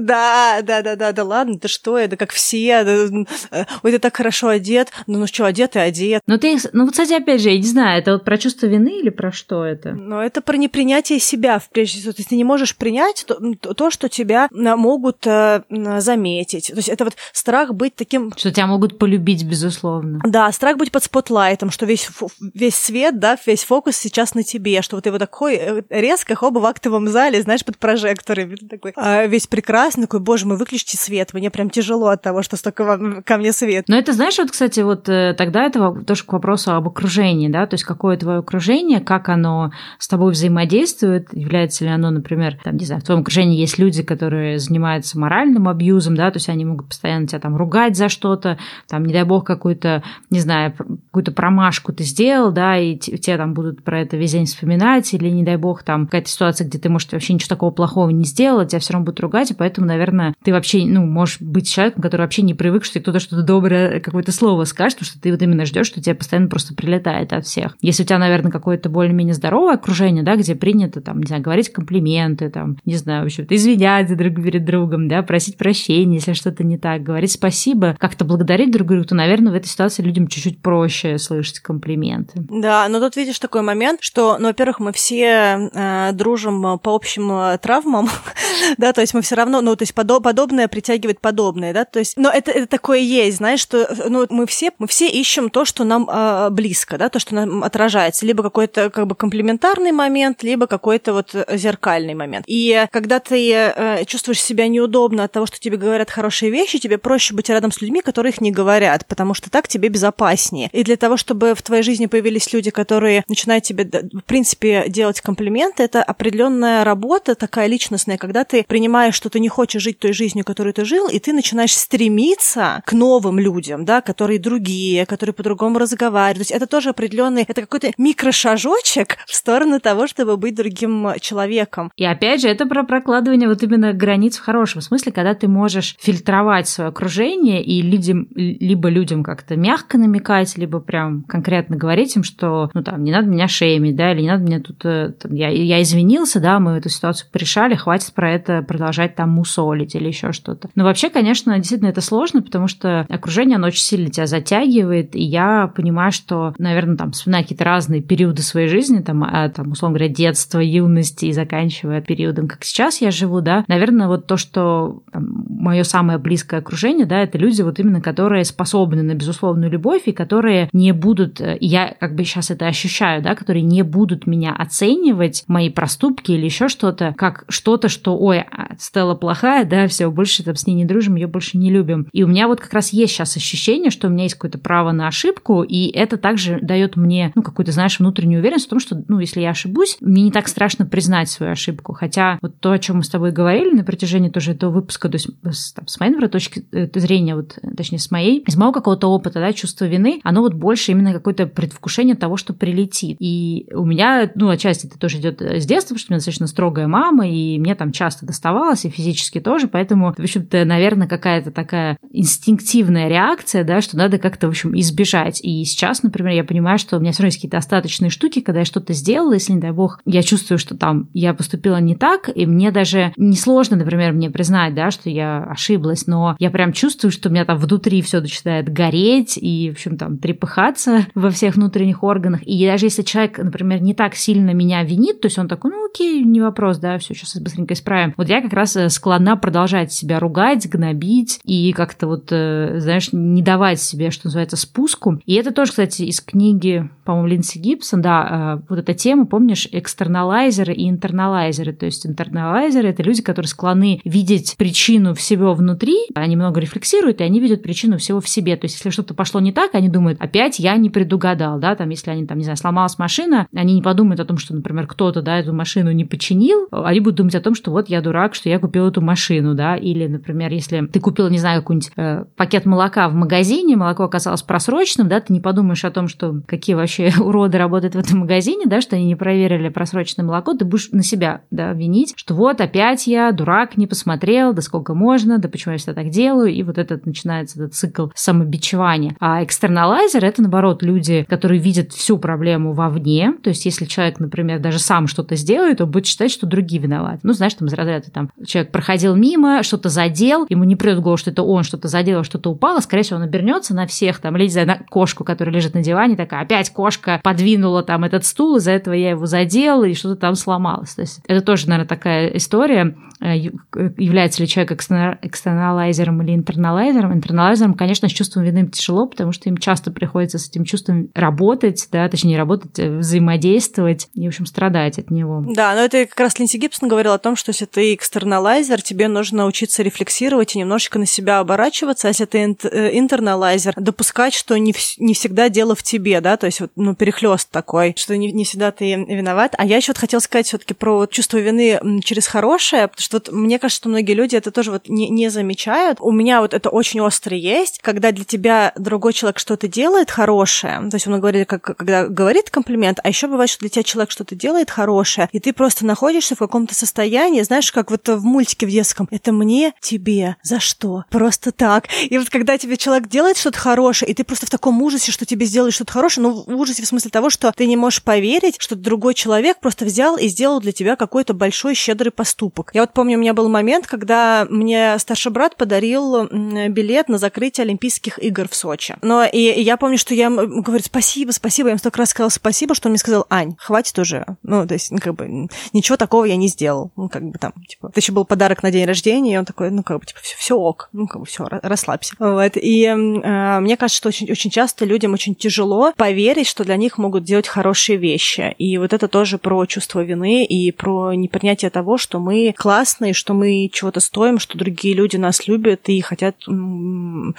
Да, да, да, да, да, ладно, ты что, это как все, да, ой, ты так хорошо одет, ну, ну что, одет и одет. Ну ты, ну вот, кстати, опять же, я не знаю, это вот про чувство вины или про что это? Ну это про непринятие себя, прежде всего, то есть ты не можешь принять то, то что тебя могут э, заметить, то есть это вот страх быть таким... Что тебя могут полюбить, безусловно. Да, страх быть под спотлайтом, что весь, весь свет, да, весь фокус сейчас на тебе, что вот ты вот такой э, резко, хоба в актовом зале, знаешь, под прожекторами, такой а, весь прекрасный, такой, боже мой, выключите свет, мне прям тяжело от того, что столько вам, ко мне свет. Но это, знаешь, вот, кстати, вот э, тогда это тоже к вопросу об окружении, да, то есть какое твое окружение, как оно с тобой взаимодействует, является ли оно, например, там, не знаю, в твоем окружении есть люди, которые занимаются моральным абьюзом, да, то есть они могут постоянно тебя там ругать за что-то, там, не дай бог, какую-то, не знаю, какую-то промашку ты сделал, да, и тебе там будут про это весь день вспоминать, или, не дай бог, там какая-то ситуация, где ты, может, вообще ничего такого плохого не сделал, тебя все равно будут ругать, и поэтому, наверное, ты вообще, ну, можешь быть человеком, который вообще не привык, что кто-то что-то доброе, какое-то слово скажет, потому что ты вот именно ждешь, что тебе постоянно просто прилетает от всех. Если у тебя, наверное, какое-то более-менее здоровое окружение, да, где принято, там, не знаю, говорить комплименты, там, не знаю, в общем-то, извиняться друг перед другом, да, просить прощения, если что-то не так, говорить спасибо, как-то благодарить друг друга, то, наверное, в этой ситуации людям чуть-чуть проще слышать комплименты. Да, но тут видишь такой момент, что, ну, во-первых, мы все э, дружим по общим э, травмам, да, то есть мы все равно, ну, то есть подо- подобное притягивает подобное, да, то есть, но это, это такое есть, знаешь, что, ну, мы все, мы все ищем то, что нам э, близко, да, то, что нам отражается, либо какой-то как бы комплементарный момент, либо какой-то вот зеркальный момент. И когда ты э, чувствуешь себя неудобно от того, что тебе говорят хорошие вещи, тебе проще быть рядом с людьми, которые их не говорят, потому что так тебе безопаснее. И для того, чтобы в твоей жизни появились люди, которые начинают тебе, в принципе, делать комплименты, это определенная работа такая личностная, когда ты принимаешь, что ты не хочешь жить той жизнью, которую ты жил, и ты начинаешь стремиться к новым людям, да, которые другие, которые по-другому разговаривают. То есть это тоже определенный, это какой-то микрошажочек в сторону того, чтобы быть другим человеком. И опять же, это про прокладывание вот именно границ в хорошем смысле, когда ты можешь фильтровать свое окружение и людям, либо людям как-то мягко намекать, либо прям конкретно говорить им, что, ну, там, не надо меня шеймить, да, или не надо мне тут, э, там, я, я извинился, да, мы эту ситуацию порешали, хватит про это продолжать там мусолить или еще что-то. Но вообще, конечно, действительно это сложно, потому что окружение, оно очень сильно тебя затягивает, и я понимаю, что, наверное, там, вспоминая какие-то разные периоды своей жизни, там, а, там, условно говоря, детство, юности и заканчивая периодом, как сейчас я живу, да, наверное, вот то, что мое самое близкое окружение, да, это люди вот именно, которые способны на безусловную любовь, и которые не будут, э, я как бы сейчас это ощущаю, да, которые не будут меня оценивать, мои проступки или еще что-то, как что-то, что, ой, а, Стелла плохая, да, все, больше там с ней не дружим, ее больше не любим. И у меня вот как раз есть сейчас ощущение, что у меня есть какое-то право на ошибку, и это также дает мне, ну, какую-то, знаешь, внутреннюю уверенность в том, что, ну, если я ошибусь, мне не так страшно признать свою ошибку. Хотя вот то, о чем мы с тобой говорили на протяжении тоже этого выпуска, то есть с, там, с моей точки э, зрения, вот, точнее, с моей, из моего какого-то опыта, да, чувство вины, оно вот больше именно какое-то предвкушение того, что прилетит. И у меня, ну, отчасти это тоже идет с детства, потому что у меня достаточно строгая мама, и мне там часто доставалось, и физически тоже, поэтому, в общем-то, наверное, какая-то такая инстинктивная реакция, да, что надо как-то, в общем, избежать. И сейчас, например, я понимаю, что у меня все равно есть какие-то остаточные штуки, когда я что-то сделала, если, не дай бог, я чувствую, что там я поступила не так, и мне даже несложно, например, мне признать, да, что я ошиблась, но я прям чувствую, что у меня там внутри все начинает гореть и, в общем, там трепыхаться во всех внутренних органах. И даже если человек, например, не так сильно меня винит, то есть он такой, ну окей, не вопрос, да, все, сейчас быстренько исправим. Вот я как раз э, склонна продолжать себя ругать, гнобить и как-то вот, э, знаешь, не давать себе, что называется, спуску. И это тоже, кстати, из книги, по-моему, Линдси Гибсон, да, э, вот эта тема, помнишь, экстерналайзеры и интерналайзеры. То есть интерналайзеры — это люди, которые склонны видеть причину всего внутри, они много рефлексируют, и они видят причину всего в себе. То есть если что-то пошло не так, они думают, опять я не предугадал, да, там, если они, там, не знаю, сломалась машина, они не подумают о том, что, например, кто-то, да, эту машину не починил, они будут думать о том, что вот я дурак, что я купил эту машину, да, или, например, если ты купил, не знаю, какой-нибудь э, пакет молока в магазине, молоко оказалось просроченным, да, ты не подумаешь о том, что какие вообще уроды работают в этом магазине, да, что они не проверили просроченное молоко, ты будешь на себя, да, винить, что вот опять я дурак, не посмотрел, да сколько можно, да почему я всегда так делаю, и вот этот начинается этот цикл самобичевания. А экстерналайзер — это, наоборот, люди, которые видят всю проблему вовне, то есть если человек, например, даже сам что-то сделает, он будет считать, что другие виноваты. Ну, знаешь, там из разряда там человек проходил мимо, что-то задел, ему не придет в голову, что это он что-то задел, что-то упало, скорее всего, он обернется на всех, там, или, не знаю, на кошку, которая лежит на диване, такая, опять кошка подвинула там этот стул, из-за этого я его задел, и что-то там сломалось. То есть это тоже, наверное, такая история, является ли человек экстерналайзером или интерналайзером. Интерналайзером, конечно, с чувством вины тяжело, потому что им часто приходится с этим чувством работать, да, точнее, работать, э, взаимодействовать и, в общем, страдать от него. Да, но это как раз Линси Гибсон говорил о том, что если ты экстерналайзер, тебе нужно учиться рефлексировать и немножечко на себя оборачиваться, а если ты э, интерналайзер, допускать, что не, не всегда дело в тебе, да, то есть вот, ну, перехлест такой, что не, не всегда ты виноват. А я еще вот хотела сказать все-таки про чувство вины через хорошее, потому что вот мне кажется, что многие люди это тоже вот не, не замечают. У меня вот это очень остро есть, когда для тебя другой человек что-то делает хорошее, то есть он говорит, как, когда говорит комплимент, а еще бывает, что для тебя человек что-то делает хорошее, и ты просто находишься в каком-то состоянии, знаешь, как вот в мультике в детском, это мне, тебе, за что? Просто так. И вот когда тебе человек делает что-то хорошее, и ты просто в таком ужасе, что тебе сделали что-то хорошее, ну, в ужасе в смысле того, что ты не можешь поверить, что другой человек просто взял и сделал для тебя какой-то большой щедрый поступок. Я вот помню, у меня был момент, когда мне старший брат подарил билет на закрытие Олимпийских игр в Сочи. Но и, и я помню, что я ему говорю, спасибо, спасибо, я ему столько раз сказала спасибо, что он мне сказал, Ань, хватит уже. Ну, то есть, ну, как бы, ничего такого я не сделал. Ну, как бы там, типа, это еще был подарок на день рождения, и он такой, ну, как бы, типа, все, все ок, ну, как бы, все, расслабься. Вот. И э, мне кажется, что очень, очень часто людям очень тяжело поверить, что для них могут делать хорошие вещи. И вот это тоже про чувство вины и про непринятие того, что мы классные, что мы чего-то стоим, что другие люди нас любят и хотят ну,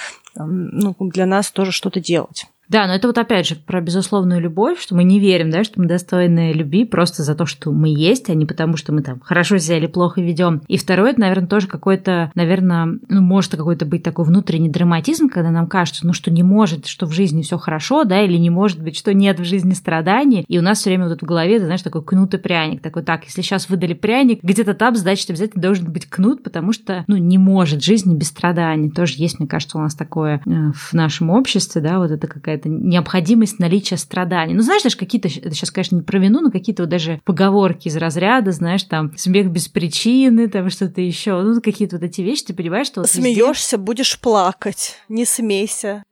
для нас тоже что-то делать. Да, но это вот опять же про безусловную любовь, что мы не верим, да, что мы достойны любви просто за то, что мы есть, а не потому, что мы там хорошо себя или плохо ведем. И второе, это, наверное, тоже какой-то, наверное, ну, может какой-то быть такой внутренний драматизм, когда нам кажется, ну, что не может, что в жизни все хорошо, да, или не может быть, что нет в жизни страданий. И у нас все время вот в голове, ты знаешь, такой кнут и пряник. Такой, так, если сейчас выдали пряник, где-то там, значит, обязательно должен быть кнут, потому что, ну, не может жизни без страданий. Тоже есть, мне кажется, у нас такое э, в нашем обществе, да, вот это какая-то какая-то необходимость наличия страданий. Ну, знаешь, даже какие-то, это сейчас, конечно, не про вину, но какие-то вот даже поговорки из разряда, знаешь, там, смех без причины, там, что-то еще, ну, какие-то вот эти вещи, ты понимаешь, что... Вот Смеешься, везде... будешь плакать, не смейся.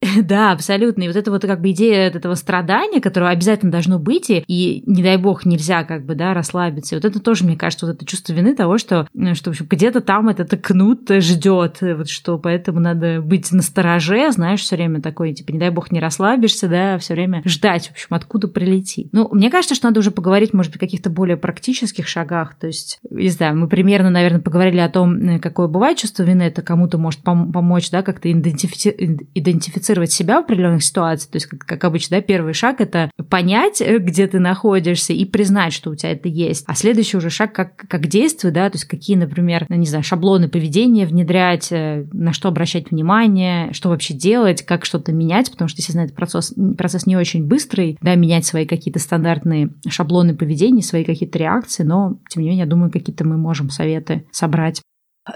Да, абсолютно. И вот это вот как бы идея этого страдания, которое обязательно должно быть, и, не дай бог, нельзя как бы, да, расслабиться. И вот это тоже, мне кажется, вот это чувство вины того, что, э, что в общем, где-то там этот кнут ждет, вот что поэтому надо быть настороже, знаешь, все время такой, типа, не дай бог, не расслабишься, да, все время ждать, в общем, откуда прилетит. Ну, мне кажется, что надо уже поговорить, может быть, о каких-то более практических шагах, то есть, не знаю, мы примерно, наверное, поговорили о том, какое бывает чувство вины, это кому-то может пом- помочь, да, как-то идентифицировать идентифицировать себя в определенных ситуациях. То есть, как, как обычно, да, первый шаг это понять, э, где ты находишься, и признать, что у тебя это есть. А следующий уже шаг, как, как действовать, да, то есть какие, например, ну, не знаю, шаблоны поведения внедрять, э, на что обращать внимание, что вообще делать, как что-то менять, потому что, естественно, этот процесс, процесс не очень быстрый, да, менять свои какие-то стандартные шаблоны поведения, свои какие-то реакции, но, тем не менее, я думаю, какие-то мы можем советы собрать.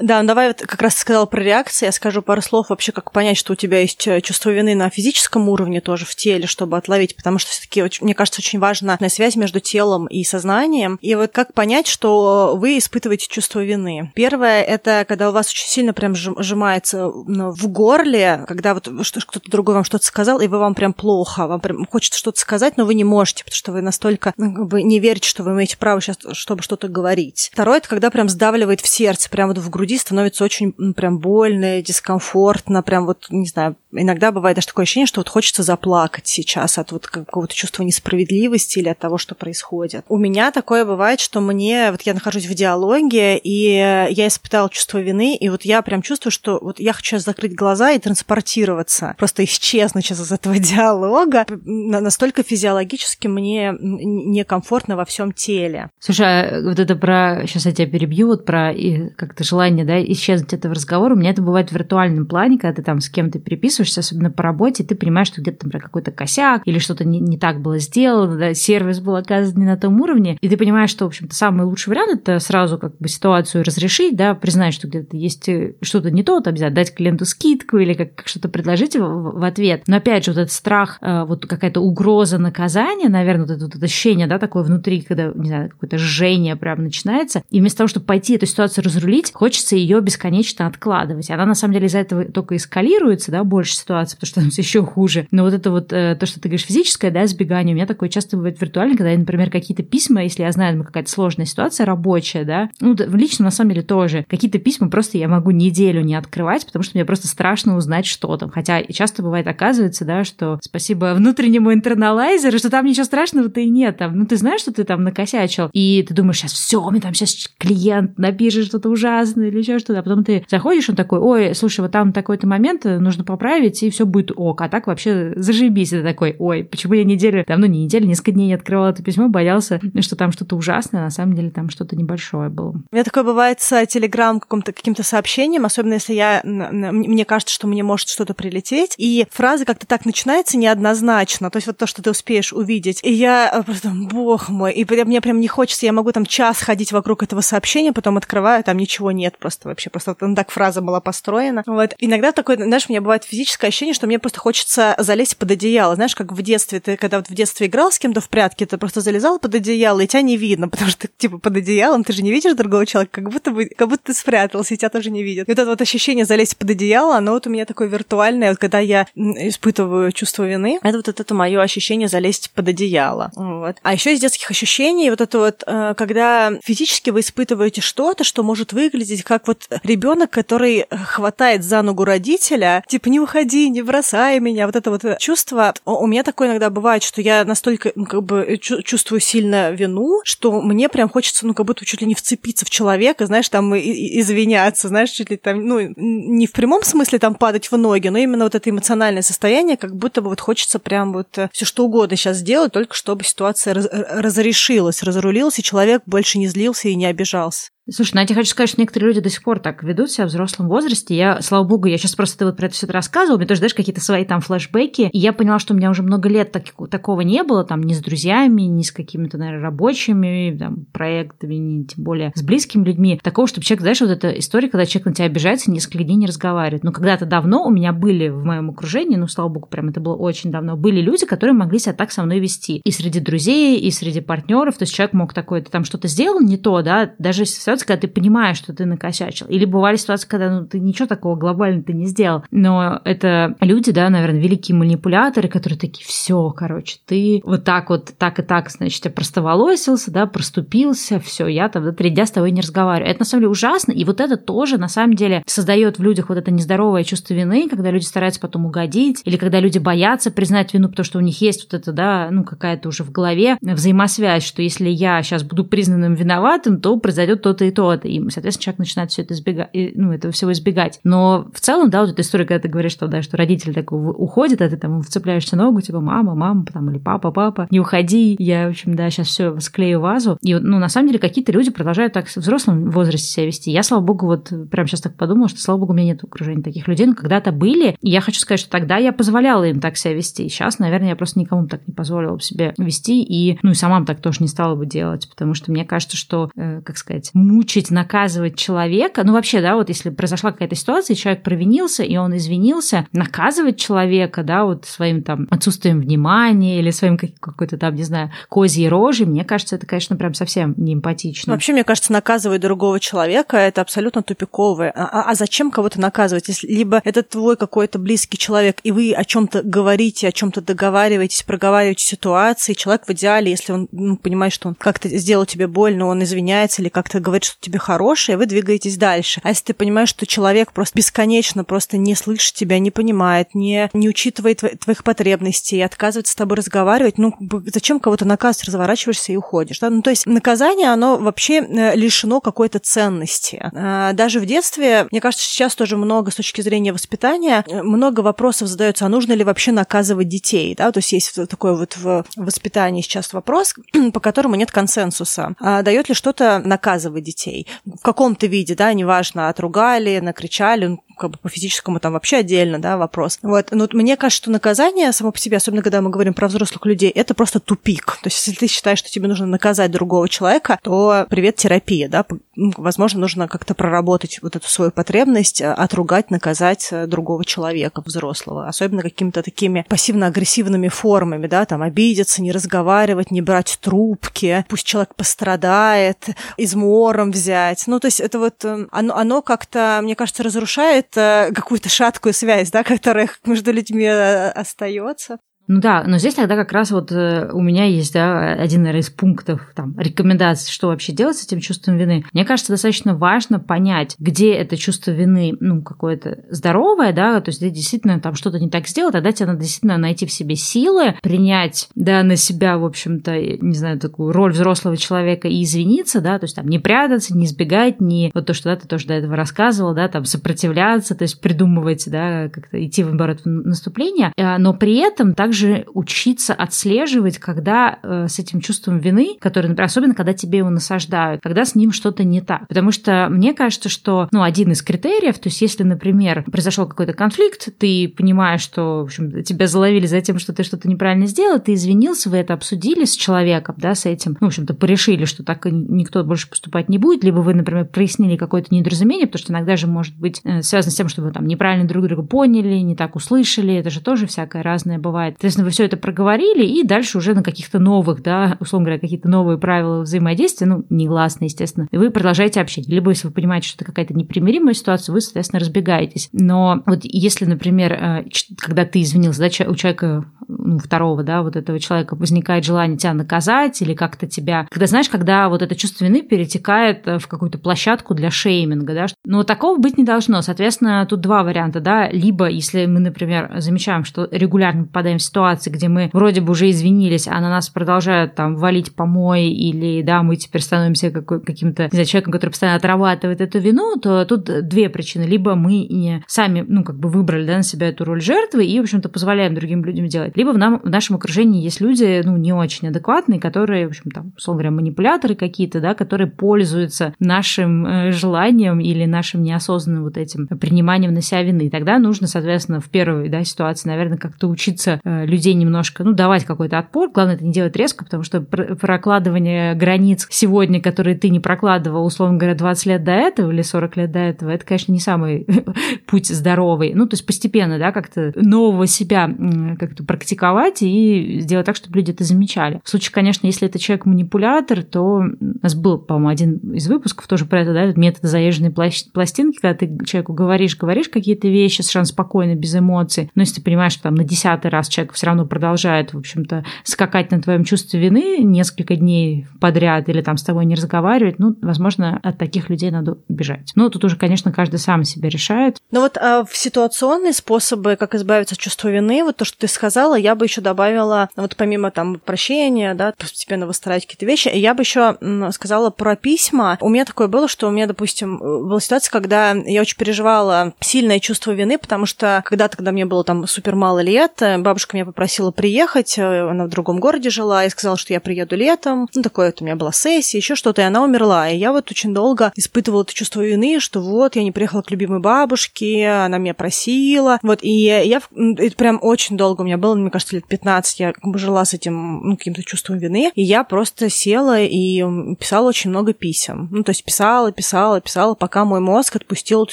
Да, ну давай вот как раз сказал про реакции, я скажу пару слов вообще, как понять, что у тебя есть э, чувство вины на физическом уровне тоже в теле, чтобы отловить, потому что все таки мне кажется, очень важна связь между телом и сознанием. И вот как понять, что вы испытываете чувство вины? Первое, это когда у вас очень сильно прям сжимается ну, в горле, когда вот кто-то другой вам что-то сказал, и вы вам прям плохо, вам прям хочется что-то сказать, но вы не можете, потому что вы настолько ну, как бы не верите, что вы имеете право сейчас, чтобы что-то говорить. Второе, это когда прям сдавливает в сердце, прям вот в грудь груди становится очень прям больно, дискомфортно, прям вот, не знаю, иногда бывает даже такое ощущение, что вот хочется заплакать сейчас от вот какого-то чувства несправедливости или от того, что происходит. У меня такое бывает, что мне, вот я нахожусь в диалоге, и я испытала чувство вины, и вот я прям чувствую, что вот я хочу сейчас закрыть глаза и транспортироваться, просто исчезнуть сейчас из этого диалога. Настолько физиологически мне некомфортно во всем теле. Слушай, а вот это про, сейчас я тебя перебью, вот про как-то желание да, исчезнуть этого разговора. У меня это бывает в виртуальном плане, когда ты там с кем-то переписываешься, особенно по работе, ты понимаешь, что где-то, например, какой-то косяк или что-то не, не так было сделано, да, сервис был оказан не на том уровне, и ты понимаешь, что, в общем-то, самый лучший вариант это сразу как бы ситуацию разрешить, да, признать, что где-то есть э, что-то не то, вот, обязательно дать клиенту скидку или как, как что-то предложить в, в ответ. Но опять же, вот этот страх, э, вот какая-то угроза наказания, наверное, вот это вот ощущение, да, такое внутри, когда, не знаю, какое-то жжение прям начинается, и вместо того, чтобы пойти эту ситуацию разрулить, хочется ее бесконечно откладывать. Она на самом деле из-за этого только эскалируется, да, больше ситуации, потому что становится еще хуже. Но вот это вот э, то, что ты говоришь, физическое, да, сбегание, у меня такое часто бывает виртуально, когда я, например, какие-то письма, если я знаю, какая-то сложная ситуация рабочая, да, ну, в личном на самом деле тоже. Какие-то письма просто я могу неделю не открывать, потому что мне просто страшно узнать, что там. Хотя часто бывает, оказывается, да, что спасибо внутреннему интерналайзеру, что там ничего страшного-то и нет. Там, ну, ты знаешь, что ты там накосячил, и ты думаешь, сейчас все, мне там сейчас клиент напишет что-то ужасное или еще что-то, а потом ты заходишь, он такой, ой, слушай, вот там такой-то момент нужно поправить, и все будет ок. А так вообще зажибись. Это такой, ой, почему я неделю, давно не неделю, несколько дней не открывал это письмо, боялся, что там что-то ужасное, а на самом деле там что-то небольшое было. У меня такое бывает с Телеграм каким-то каким-то сообщением, особенно если я, мне кажется, что мне может что-то прилететь, и фраза как-то так начинается неоднозначно, то есть вот то, что ты успеешь увидеть. И я э, просто, бог мой, и мне прям не хочется, я могу там час ходить вокруг этого сообщения, потом открываю, там ничего нет просто вообще просто вот так фраза была построена. Вот. Иногда такое, знаешь, у меня бывает физическое ощущение, что мне просто хочется залезть под одеяло. Знаешь, как в детстве, ты когда вот в детстве играл с кем-то в прятки, ты просто залезал под одеяло, и тебя не видно, потому что, типа, под одеялом ты же не видишь другого человека, как будто бы, как будто ты спрятался, и тебя тоже не видят. И вот это вот ощущение залезть под одеяло, оно вот у меня такое виртуальное, вот когда я испытываю чувство вины, это вот это мое ощущение залезть под одеяло. Вот. А еще из детских ощущений вот это вот, э, когда физически вы испытываете что-то, что может выглядеть как вот ребенок, который хватает за ногу родителя, типа, не уходи, не бросай меня, вот это вот чувство. У меня такое иногда бывает, что я настолько, как бы, чувствую сильно вину, что мне прям хочется, ну, как будто чуть ли не вцепиться в человека, знаешь, там извиняться, знаешь, чуть ли там, ну, не в прямом смысле там падать в ноги, но именно вот это эмоциональное состояние, как будто бы вот хочется прям вот э, все что угодно сейчас сделать, только чтобы ситуация раз разрешилась, разрулилась, и человек больше не злился и не обижался. Слушай, ну я тебе хочу сказать, что некоторые люди до сих пор так ведут себя в взрослом возрасте. Я, слава богу, я сейчас просто ты вот про это все это рассказывала, мне тоже, знаешь, какие-то свои там флешбеки, и я поняла, что у меня уже много лет так, такого не было, там, ни с друзьями, ни с какими-то, наверное, рабочими там, проектами, ни тем более с близкими людьми. Такого, чтобы человек, знаешь, вот эта история, когда человек на тебя обижается, несколько дней не разговаривает. Но когда-то давно у меня были в моем окружении, ну, слава богу, прям это было очень давно, были люди, которые могли себя так со мной вести. И среди друзей, и среди партнеров. То есть человек мог такой, ты там что-то сделал не то, да, даже если ситуации, когда ты понимаешь, что ты накосячил. Или бывали ситуации, когда ну, ты ничего такого глобально ты не сделал. Но это люди, да, наверное, великие манипуляторы, которые такие, все, короче, ты вот так вот, так и так, значит, я простоволосился, да, проступился, все, я там до три дня с тобой не разговариваю. Это на самом деле ужасно, и вот это тоже на самом деле создает в людях вот это нездоровое чувство вины, когда люди стараются потом угодить, или когда люди боятся признать вину, потому что у них есть вот это, да, ну, какая-то уже в голове взаимосвязь, что если я сейчас буду признанным виноватым, то произойдет то-то и то-то. И, соответственно, человек начинает все это избегать, ну, этого всего избегать. Но в целом, да, вот эта история, когда ты говоришь, что, да, что родители так уходят, а ты там вцепляешься ногу, типа, мама, мама, там, или папа, папа, не уходи, я, в общем, да, сейчас все склею вазу. И, ну, на самом деле, какие-то люди продолжают так в взрослом возрасте себя вести. Я, слава богу, вот прям сейчас так подумала, что, слава богу, у меня нет окружения таких людей, но когда-то были, и я хочу сказать, что тогда я позволяла им так себя вести. Сейчас, наверное, я просто никому так не позволила бы себе вести, и, ну, и сама так тоже не стала бы делать, потому что мне кажется, что, э, как сказать, мучить, наказывать человека, ну, вообще, да, вот если произошла какая-то ситуация, человек провинился, и он извинился, наказывать человека, да, вот своим там отсутствием внимания или своим какой-то там, не знаю, козьей рожей, мне кажется, это, конечно, прям совсем не эмпатично. Вообще, мне кажется, наказывать другого человека это абсолютно тупиковое. А, а, а зачем кого-то наказывать? Если либо это твой какой-то близкий человек, и вы о чем-то говорите, о чем-то договариваетесь, проговариваете ситуации, человек в идеале, если он ну, понимает, что он как-то сделал тебе больно, он извиняется или как-то говорит, что тебе хорошее, вы двигаетесь дальше. А если ты понимаешь, что человек просто бесконечно просто не слышит тебя, не понимает, не, не учитывает твоих потребностей, отказывается с тобой разговаривать, ну, зачем кого-то наказывать, разворачиваешься и уходишь. Да? Ну, то есть наказание, оно вообще э, лишено какой-то ценности. А, даже в детстве, мне кажется, сейчас тоже много с точки зрения воспитания, э, много вопросов задается, а нужно ли вообще наказывать детей, да, то есть есть такой вот в воспитании сейчас вопрос, по которому нет консенсуса. А дает ли что-то наказывать детей? В каком-то виде, да, неважно, отругали, накричали, как бы по физическому там вообще отдельно, да, вопрос. Вот. Но вот мне кажется, что наказание само по себе, особенно когда мы говорим про взрослых людей, это просто тупик. То есть, если ты считаешь, что тебе нужно наказать другого человека, то привет терапия, да, ну, возможно, нужно как-то проработать вот эту свою потребность, э, отругать, наказать э, другого человека, взрослого, особенно какими-то такими пассивно-агрессивными формами, да, там обидеться, не разговаривать, не брать трубки, пусть человек пострадает, измором взять. Ну, то есть это вот, э, оно, оно как-то, мне кажется, разрушает какую-то шаткую связь, да, которая между людьми остается. Ну да, но здесь тогда как раз вот э, у меня есть, да, один, наверное, из пунктов, там, рекомендаций, что вообще делать с этим чувством вины. Мне кажется, достаточно важно понять, где это чувство вины, ну, какое-то здоровое, да, то есть ты действительно там что-то не так сделал, тогда тебе надо действительно найти в себе силы, принять, да, на себя, в общем-то, не знаю, такую роль взрослого человека и извиниться, да, то есть там не прятаться, не избегать, не вот то, что, да, ты тоже до этого рассказывал, да, там сопротивляться, то есть придумывать, да, как-то идти в, наоборот, в наступление, а, но при этом также также учиться отслеживать, когда э, с этим чувством вины, которое, например, особенно когда тебе его насаждают, когда с ним что-то не так. Потому что мне кажется, что, ну, один из критериев, то есть если, например, произошел какой-то конфликт, ты понимаешь, что, в общем, тебя заловили за тем, что ты что-то неправильно сделал, ты извинился, вы это обсудили с человеком, да, с этим, ну, в общем-то, порешили, что так никто больше поступать не будет, либо вы, например, прояснили какое-то недоразумение, потому что иногда же может быть э, связано с тем, что вы там неправильно друг друга поняли, не так услышали, это же тоже всякое разное бывает. Соответственно, вы все это проговорили, и дальше уже на каких-то новых, да, условно говоря, какие-то новые правила взаимодействия, ну, негласные, естественно, и вы продолжаете общение. Либо если вы понимаете, что это какая-то непримиримая ситуация, вы, соответственно, разбегаетесь. Но вот если, например, э, когда ты извинился, да, у человека ну, второго, да, вот этого человека возникает желание тебя наказать или как-то тебя... Когда, знаешь, когда вот это чувство вины перетекает э, в какую-то площадку для шейминга, да, но такого быть не должно. Соответственно, тут два варианта, да, либо если мы, например, замечаем, что регулярно попадаем в ситуации, где мы вроде бы уже извинились, а на нас продолжают там валить помой или, да, мы теперь становимся каким-то, не знаю, человеком, который постоянно отрабатывает эту вину, то тут две причины. Либо мы не сами, ну, как бы выбрали, да, на себя эту роль жертвы и, в общем-то, позволяем другим людям делать либо в, нам, в нашем окружении есть люди, ну, не очень адекватные, которые, в общем, там, условно говоря, манипуляторы какие-то, да, которые пользуются нашим э, желанием или нашим неосознанным вот этим приниманием на себя вины. И тогда нужно, соответственно, в первой, да, ситуации, наверное, как-то учиться э, людей немножко, ну, давать какой-то отпор. Главное, это не делать резко, потому что прокладывание границ сегодня, которые ты не прокладывал, условно говоря, 20 лет до этого или 40 лет до этого, это, конечно, не самый путь здоровый. Ну, то есть постепенно, да, как-то нового себя как-то практиковать и сделать так, чтобы люди это замечали. В случае, конечно, если это человек-манипулятор, то у нас был, по-моему, один из выпусков тоже про это, да, этот метод заезженной пластинки, когда ты человеку говоришь, говоришь какие-то вещи совершенно спокойно, без эмоций, но если ты понимаешь, что там на десятый раз человек все равно продолжает, в общем-то, скакать на твоем чувстве вины несколько дней подряд или там с тобой не разговаривать, ну, возможно, от таких людей надо бежать. Ну, тут уже, конечно, каждый сам себя решает. Ну вот а в ситуационные способы, как избавиться от чувства вины, вот то, что ты сказала, я бы еще добавила, вот помимо там прощения, да, постепенно выстраивать какие-то вещи, я бы еще сказала про письма. У меня такое было, что у меня, допустим, была ситуация, когда я очень переживала сильное чувство вины, потому что когда-то, когда мне было там супер мало лет, бабушка меня попросила приехать, э, она в другом городе жила, и сказала, что я приеду летом. Ну, такое вот у меня была сессия, еще что-то, и она умерла. И я вот очень долго испытывала это чувство вины, что вот, я не приехала к любимой бабушке, она меня просила. Вот, и я, это прям очень долго у меня было, мне кажется, лет 15, я жила с этим, ну, каким-то чувством вины, и я просто села и писала очень много писем. Ну, то есть писала, писала, писала, пока мой мозг отпустил эту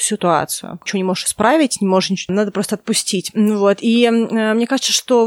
ситуацию. Ничего не можешь исправить, не можешь ничего, надо просто отпустить. Вот, и э, мне кажется, что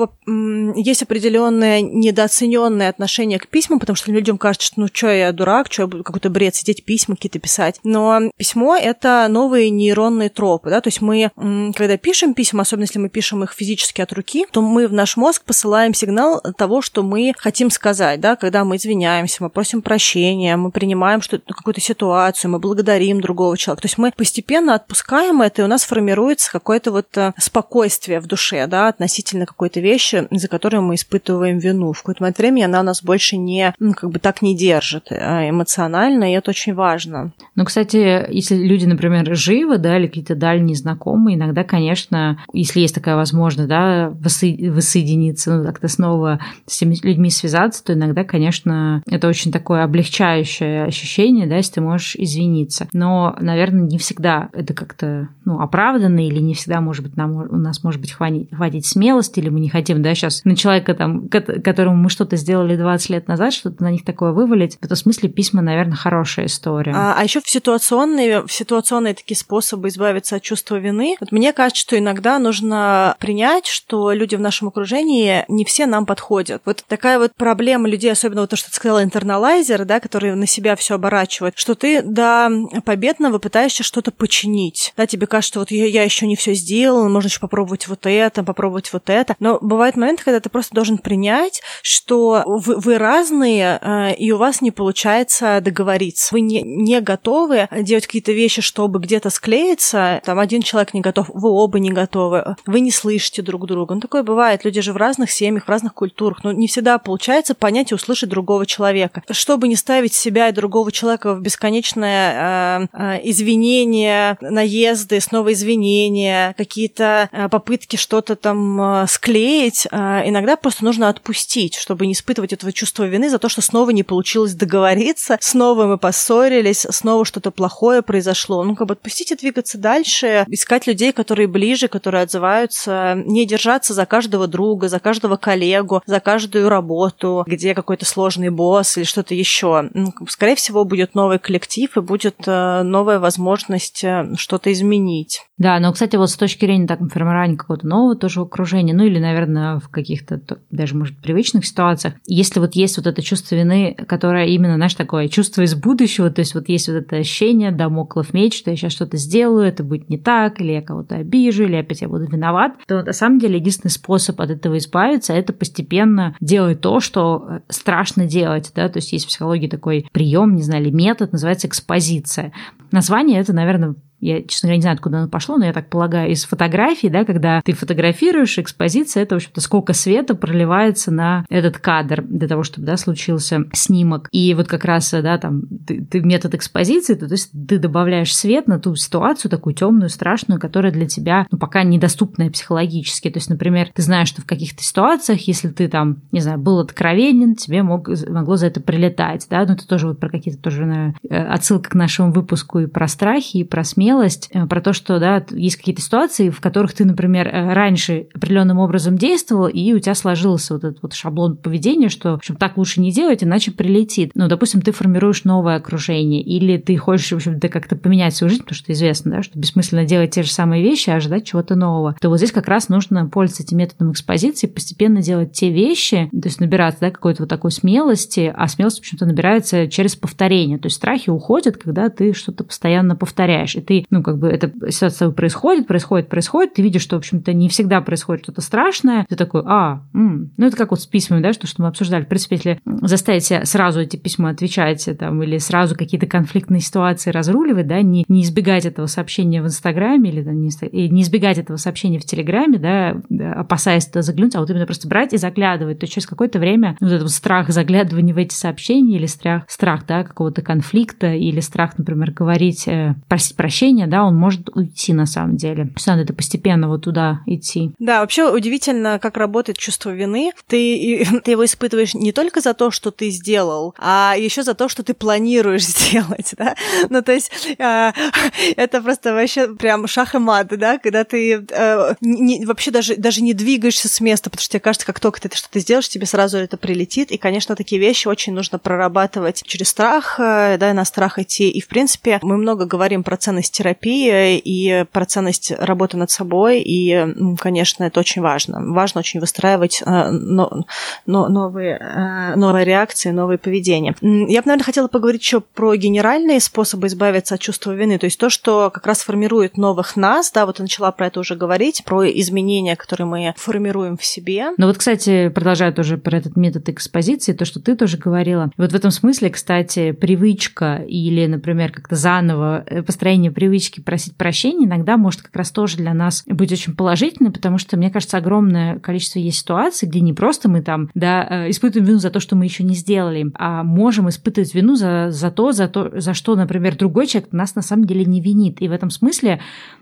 есть определенное недооцененное отношение к письмам, потому что людям кажется, что ну что я дурак, что я буду какой-то бред сидеть письма какие-то писать. Но письмо — это новые нейронные тропы, да, то есть мы, когда пишем письма, особенно если мы пишем их физически от руки, то мы в наш мозг посылаем сигнал того, что мы хотим сказать, да, когда мы извиняемся, мы просим прощения, мы принимаем что какую-то ситуацию, мы благодарим другого человека. То есть мы постепенно отпускаем это, и у нас формируется какое-то вот э, спокойствие в душе, да, относительно какой-то вещи, за которую мы испытываем вину. В какое-то момент времени она нас больше не, ну, как бы так не держит а эмоционально, и это очень важно. Ну, кстати, если люди, например, живы, да, или какие-то дальние знакомые, иногда, конечно, если есть такая возможность, да, воссоединиться, ну, как-то снова с этими людьми связаться, то иногда, конечно, это очень такое облегчающее ощущение, да, если ты можешь извиниться. Но, наверное, не всегда это как-то, ну, оправданно, или не всегда, может быть, нам, у нас, может быть, хватит, хватит смелости, или мы не хотим, да, сейчас на человека, там, которому мы что-то сделали 20 лет назад, что-то на них такое вывалить. В этом смысле письма, наверное, хорошая история. А, а еще в ситуационные, в ситуационные такие способы избавиться от чувства вины. Вот мне кажется, что иногда нужно принять, что люди в нашем окружении не все нам подходят. Вот такая вот проблема людей, особенно вот то, что ты сказала, интерналайзер, да, который на себя все оборачивает, что ты до победного пытаешься что-то починить. Да, тебе кажется, что вот я, я еще не все сделал, можно еще попробовать вот это, попробовать вот это. Но бывают моменты, когда ты просто должен принять, что вы, вы разные, э, и у вас не получается договориться. Вы не, не готовы делать какие-то вещи, чтобы где-то склеиться. Там один человек не готов, вы оба не готовы, вы не слышите друг друга. Ну, такое бывает. Люди же в разных семьях, в разных культурах. Но не всегда получается понять и услышать другого человека. Чтобы не ставить себя и другого человека в бесконечное э, э, извинение, наезды, снова извинения, какие-то э, попытки что-то там э, склеить, э, иногда просто нужно отпустить, чтобы не испытывать этого чувства вины за то, что снова не получилось договориться, снова мы поссорились, снова что-то плохое произошло. Ну, как бы отпустить и двигаться дальше, искать людей, которые ближе, которые отзываются, не держаться за каждого друга, за каждого коллегу, за каждую работу, где какой-то сложный босс или что-то еще. Ну, скорее всего, будет новый коллектив и будет э, новая возможность э, что-то изменить. Да, но, кстати, вот с точки зрения так, формирования какого-то нового тоже окружения, ну или, наверное, в каких-то даже, может, привычных ситуациях, если вот есть вот это чувство вины, которое именно, знаешь, такое чувство из будущего, то есть вот есть вот это ощущение, домоклов меч, что я сейчас что-то сделаю, это будет не так, или я кого-то обижу, или опять я буду виноват, то на самом деле единственный способ от этого избавиться – это постепенно делать то, что э, страшно делать, да, то есть есть в психологии такой прием, не знаю, или метод, называется экспозиция. Название это, наверное, я, честно говоря, не знаю, откуда оно пошло, но я так полагаю, из фотографий, да, когда ты фотографируешь, экспозиция, это, в общем-то, сколько света проливается на этот кадр для того, чтобы, да, случился снимок. И вот как раз, да, там, ты, ты метод экспозиции, то, то есть ты добавляешь свет на ту ситуацию, такую темную, страшную, которая для тебя, ну, пока недоступная психологически. То есть, например, ты знаешь, что в каких-то ситуациях, если ты там, не знаю, был откровенен, тебе мог, могло за это прилетать, да, ну, это тоже вот про какие-то тоже, наверное, э, отсылка к нашему выпуску и про страхи, и про смерть, смелость, э, про то, что, да, есть какие-то ситуации, в которых ты, например, э, раньше определенным образом действовал, и у тебя сложился вот этот вот шаблон поведения, что, в общем, так лучше не делать, иначе прилетит. Ну, допустим, ты формируешь новое окружение, или ты хочешь, в общем-то, как-то поменять свою жизнь, потому что известно, да, что бессмысленно делать те же самые вещи, а ожидать чего-то нового, то вот здесь как раз нужно пользоваться этим методом экспозиции, постепенно делать те вещи, то есть набираться, да, какой-то вот такой смелости, а смелость, в общем-то, набирается через повторение, то есть страхи уходят, когда ты что-то постоянно повторяешь, и ты, ну, как бы эта ситуация происходит, происходит, происходит, ты видишь, что, в общем-то, не всегда происходит что-то страшное, ты такой, а, м-". ну, это как вот с письмами, да, что, что мы обсуждали, в принципе, если заставить себя сразу эти письма отвечать, там, или сразу какие-то конфликтные ситуации разруливать, да, не, не избегать этого сообщения в Инстаграме или да, не, не избегать этого сообщения в Телеграме, да, опасаясь туда заглянуть, а вот именно просто брать и заглядывать, то через какое-то время вот этот страх заглядывания в эти сообщения или страх, страх да, какого-то конфликта или страх, например, говорить, э, просить прощения, да, он может уйти на самом деле. То надо это постепенно вот туда идти. Да, вообще удивительно, как работает чувство вины. Ты, ты его испытываешь не только за то, что ты сделал, а еще за то, что ты планируешь сделать, да. Ну, то есть э, это просто вообще прям шах и мат, да, когда ты э, не, вообще даже, даже не двигаешься с места, потому что тебе кажется, как только ты что-то сделаешь, тебе сразу это прилетит. И, конечно, такие вещи очень нужно прорабатывать через страх, э, да, на страх идти. И, в принципе, мы много говорим про ценность терапии и про ценность работы над собой. И, конечно, это очень важно. Важно очень выстраивать э, но, но, новые, э, новые реакции, новые поведения. Я бы, наверное, хотела поговорить еще про генеральные способы избавиться от чувства вины. То есть то, что как раз формирует новых нас, да, вот я начала про это уже говорить, про изменения, которые мы формируем в себе. Ну вот, кстати, продолжая тоже про этот метод экспозиции, то, что ты тоже говорила. Вот в этом смысле, кстати, привычка или, например, как-то заново э, построение привычки просить прощения иногда может как раз тоже для нас быть очень положительной, потому что, мне кажется, огромное количество есть ситуаций, где не просто мы там, да, э, испытываем вину за то, что мы еще не сделали, а можем испытывать вину за, за то, за то, за что, например, другой человек нас на самом деле не винит. И в этом смысле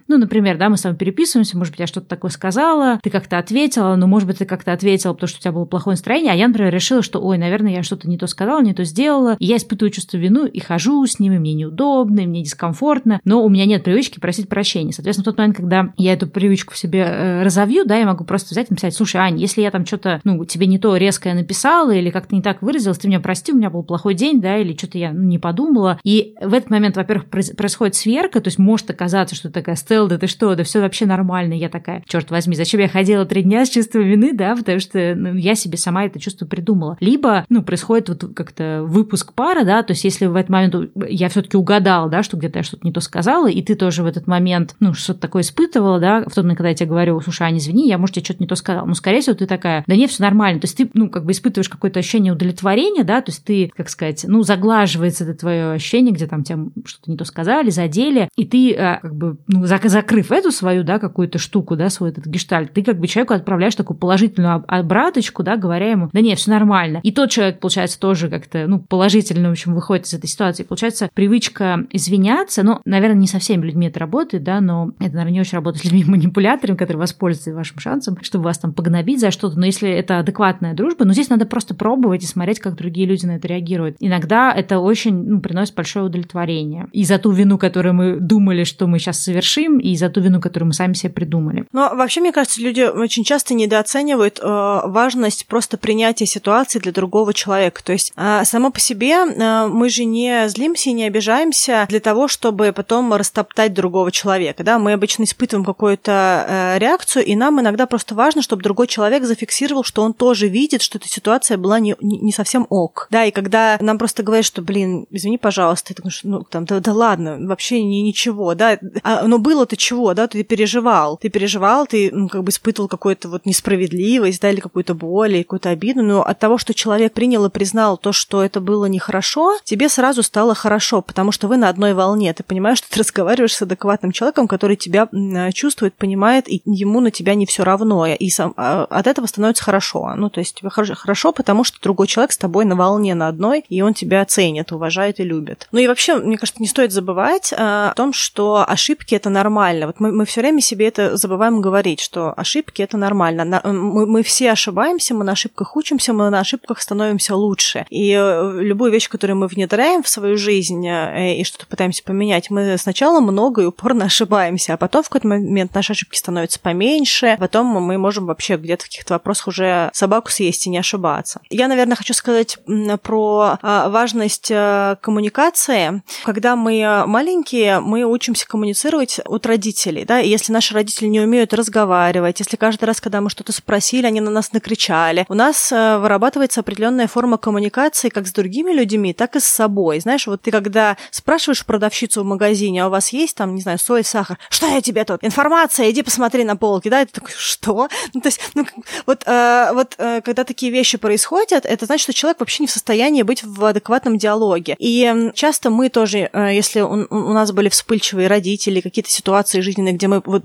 ну, например, да, мы с вами переписываемся, может быть, я что-то такое сказала, ты как-то ответила, но, может быть, ты как-то ответила, потому что у тебя было плохое настроение, а я, например, решила, что, ой, наверное, я что-то не то сказала, не то сделала, и я испытываю чувство вину и хожу с ними, мне неудобно, и мне дискомфортно, но у меня нет привычки просить прощения. Соответственно, в тот момент, когда я эту привычку в себе э, разовью, да, я могу просто взять и написать, слушай, Ань, если я там что-то, ну, тебе не то резкое написала или как-то не так выразилась, ты меня прости, у меня был плохой день, да, или что-то я ну, не подумала. И в этот момент, во-первых, происходит сверка, то есть может оказаться, что такая стел, да ты что, да все вообще нормально. Я такая, черт возьми, зачем я ходила три дня с чувством вины, да, потому что ну, я себе сама это чувство придумала. Либо, ну, происходит вот как-то выпуск пара, да, то есть если в этот момент я все-таки угадала, да, что где-то я что-то не то сказала, и ты тоже в этот момент, ну, что-то такое испытывала, да, в тот момент, когда я тебе говорю, слушай, Аня, извини, я, может, тебе что-то не то сказала. Ну, скорее всего, ты такая, да нет, все нормально. То есть ты, ну, как бы испытываешь какое-то ощущение удовлетворения, да, то есть ты, как сказать, ну, заглаживается это твое ощущение, где там тебе что-то не то сказали, задели, и ты, а, как бы, ну, закрыв эту свою, да, какую-то штуку, да, свой этот гештальт, ты как бы человеку отправляешь такую положительную обраточку, да, говоря ему, да нет, все нормально. И тот человек, получается, тоже как-то, ну, положительно, в общем, выходит из этой ситуации. Получается, привычка извиняться, ну, наверное, не со всеми людьми это работает, да, но это, наверное, не очень работает с людьми-манипуляторами, которые воспользуются вашим шансом, чтобы вас там погнобить за что-то. Но если это адекватная дружба, ну, здесь надо просто пробовать и смотреть, как другие люди на это реагируют. Иногда это очень, ну, приносит большое удовлетворение. И за ту вину, которую мы думали, что мы сейчас совершим, и за ту вину, которую мы сами себе придумали. Но вообще, мне кажется, люди очень часто недооценивают э, важность просто принятия ситуации для другого человека. То есть э, само по себе э, мы же не злимся и не обижаемся для того, чтобы потом растоптать другого человека. Да? Мы обычно испытываем какую-то э, реакцию, и нам иногда просто важно, чтобы другой человек зафиксировал, что он тоже видит, что эта ситуация была не, не, совсем ок. Да, и когда нам просто говорят, что, блин, извини, пожалуйста, ты думаешь, ну, там, да, да ладно, вообще не, ничего, да, а, но было-то чего, да, ты переживал, ты переживал, ты, ну, как бы испытывал какую-то вот несправедливость, да, или какую-то боль, или какую-то обиду, но от того, что человек принял и признал то, что это было нехорошо, тебе сразу стало хорошо, потому что вы на одной волне, ты понимаешь, что ты разговариваешь с адекватным человеком, который тебя чувствует, понимает, и ему на тебя не все равно, и сам, а, от этого становится хорошо. Ну, то есть тебе хорошо, потому что другой человек с тобой на волне на одной, и он тебя ценит, уважает и любит. Ну и вообще, мне кажется, не стоит забывать а, о том, что ошибки это нормально. Вот мы, мы все время себе это забываем говорить, что ошибки это нормально. Мы, мы все ошибаемся, мы на ошибках учимся, мы на ошибках становимся лучше. И э, любую вещь, которую мы внедряем в свою жизнь э, и что-то пытаемся поменять, мы сначала сначала много и упорно ошибаемся, а потом в какой-то момент наши ошибки становятся поменьше, потом мы можем вообще где-то в каких-то вопросах уже собаку съесть и не ошибаться. Я, наверное, хочу сказать про а, важность э, коммуникации. Когда мы маленькие, мы учимся коммуницировать от родителей, да, и если наши родители не умеют разговаривать, если каждый раз, когда мы что-то спросили, они на нас накричали, у нас э, вырабатывается определенная форма коммуникации как с другими людьми, так и с собой. Знаешь, вот ты когда спрашиваешь продавщицу в магазине, а у вас есть там, не знаю, соль, сахар, что я тебе тут? Информация, иди посмотри на полки, да? И ты такой, что? Ну, то есть, ну, вот, э, вот э, когда такие вещи происходят, это значит, что человек вообще не в состоянии быть в адекватном диалоге. И часто мы тоже, э, если у, у нас были вспыльчивые родители, какие-то ситуации жизненные, где мы вот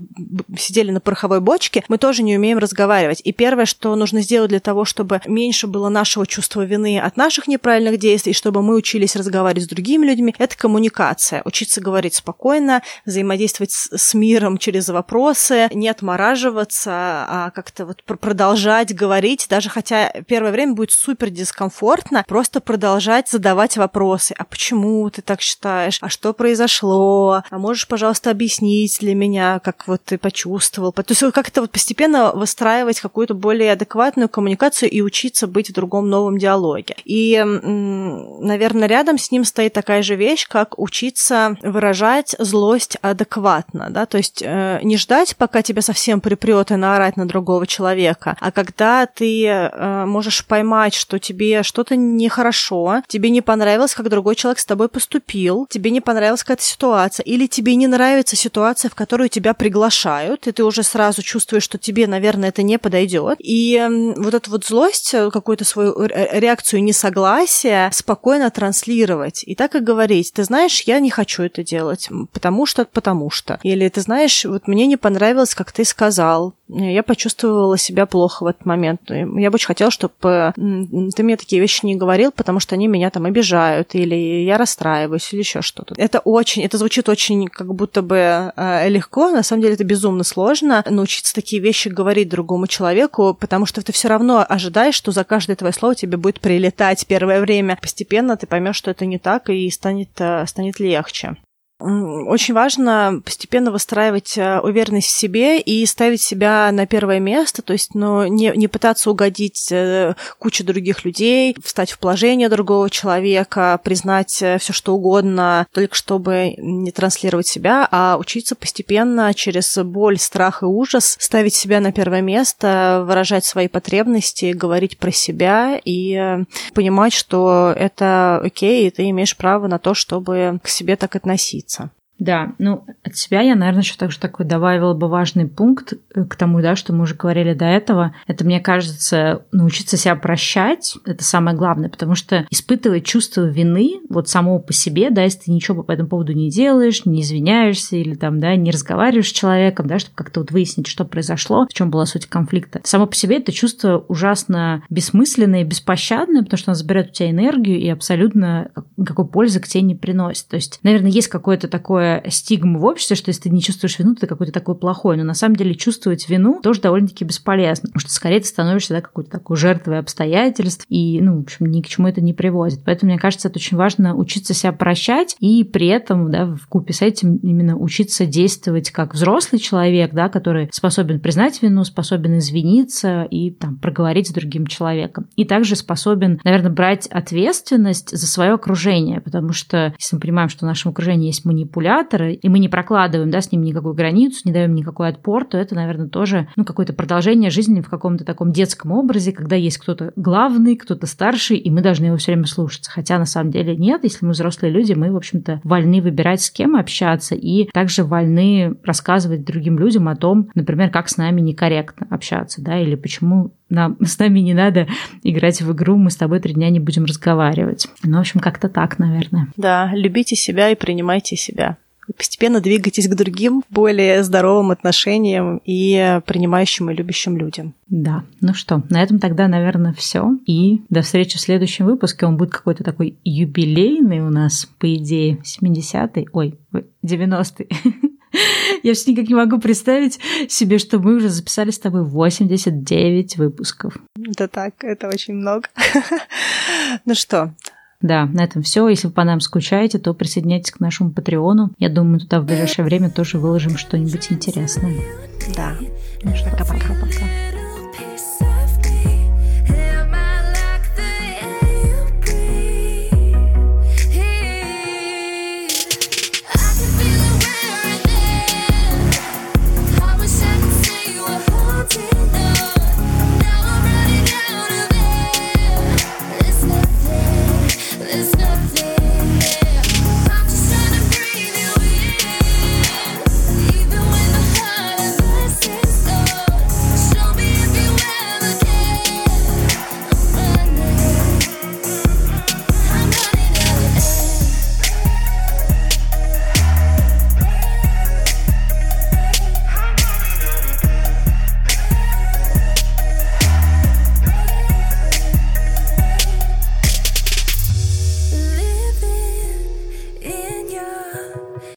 сидели на пороховой бочке, мы тоже не умеем разговаривать. И первое, что нужно сделать для того, чтобы меньше было нашего чувства вины от наших неправильных действий, чтобы мы учились разговаривать с другими людьми, это коммуникация. Учиться говорить спокойно, взаимодействовать с, с миром через вопросы, не отмораживаться, а как-то вот продолжать говорить, даже хотя первое время будет супер дискомфортно, просто продолжать задавать вопросы. А почему ты так считаешь? А что произошло? А можешь, пожалуйста, объяснить для меня, как вот ты почувствовал? То есть как-то вот постепенно выстраивать какую-то более адекватную коммуникацию и учиться быть в другом новом диалоге. И, наверное, рядом с ним стоит такая же вещь, как учиться выражать злость адекватно, да, то есть э, не ждать, пока тебя совсем припрет и наорать на другого человека, а когда ты э, можешь поймать, что тебе что-то нехорошо, тебе не понравилось, как другой человек с тобой поступил, тебе не понравилась какая-то ситуация, или тебе не нравится ситуация, в которую тебя приглашают, и ты уже сразу чувствуешь, что тебе, наверное, это не подойдет. И вот эту вот злость, э, какую-то свою реакцию несогласия спокойно транслировать. И так и говорить, ты знаешь, я не хочу это делать, потому что, потому что. Или ты знаешь, вот мне не понравилось, как ты сказал, я почувствовала себя плохо в этот момент. Я бы очень хотела, чтобы ты мне такие вещи не говорил, потому что они меня там обижают, или я расстраиваюсь, или еще что-то. Это очень, это звучит очень как будто бы э, легко, на самом деле это безумно сложно научиться такие вещи говорить другому человеку, потому что ты все равно ожидаешь, что за каждое твое слово тебе будет прилетать первое время. Постепенно ты поймешь, что это не так, и станет, э, станет легче. Очень важно постепенно выстраивать э, уверенность в себе и ставить себя на первое место, то есть ну, не, не пытаться угодить э, куче других людей, встать в положение другого человека, признать э, все что угодно, только чтобы не транслировать себя, а учиться постепенно через боль, страх и ужас ставить себя на первое место, выражать свои потребности, говорить про себя и понимать, что это окей, и ты имеешь право на то, чтобы к себе так относиться находиться. Да, ну, от себя я, наверное, еще также такой добавила бы важный пункт э, к тому, да, что мы уже говорили до этого. Это, мне кажется, научиться себя прощать, это самое главное, потому что испытывать чувство вины вот самого по себе, да, если ты ничего по этому поводу не делаешь, не извиняешься или там, да, не разговариваешь с человеком, да, чтобы как-то вот выяснить, что произошло, в чем была суть конфликта. Само по себе это чувство ужасно бессмысленное и беспощадное, потому что оно забирает у тебя энергию и абсолютно никакой пользы к тебе не приносит. То есть, наверное, есть какое-то такое такое стигма в обществе, что если ты не чувствуешь вину, ты какой-то такой плохой. Но на самом деле чувствовать вину тоже довольно-таки бесполезно, потому что скорее ты становишься да, какой-то такой жертвой обстоятельств, и, ну, в общем, ни к чему это не приводит. Поэтому, мне кажется, это очень важно учиться себя прощать и при этом, да, в купе с этим именно учиться действовать как взрослый человек, да, который способен признать вину, способен извиниться и там проговорить с другим человеком. И также способен, наверное, брать ответственность за свое окружение, потому что если мы понимаем, что в нашем окружении есть манипуляция, манипулятора, и мы не прокладываем да, с ним никакую границу, не даем никакой отпор, то это, наверное, тоже ну, какое-то продолжение жизни в каком-то таком детском образе, когда есть кто-то главный, кто-то старший, и мы должны его все время слушаться. Хотя на самом деле нет, если мы взрослые люди, мы, в общем-то, вольны выбирать, с кем общаться, и также вольны рассказывать другим людям о том, например, как с нами некорректно общаться, да, или почему нам, с нами не надо играть в игру, мы с тобой три дня не будем разговаривать. Ну, в общем, как-то так, наверное. Да, любите себя и принимайте себя постепенно двигайтесь к другим, более здоровым отношениям и принимающим и любящим людям. Да, ну что, на этом тогда, наверное, все. И до встречи в следующем выпуске. Он будет какой-то такой юбилейный у нас, по идее, 70-й, ой, 90-й. Я все никак не могу представить себе, что мы уже записали с тобой 89 выпусков. Да так, это очень много. Ну что, Да, на этом все. Если вы по нам скучаете, то присоединяйтесь к нашему Патреону. Я думаю, туда в ближайшее время тоже выложим что-нибудь интересное. Да. Ну что, пока-пока.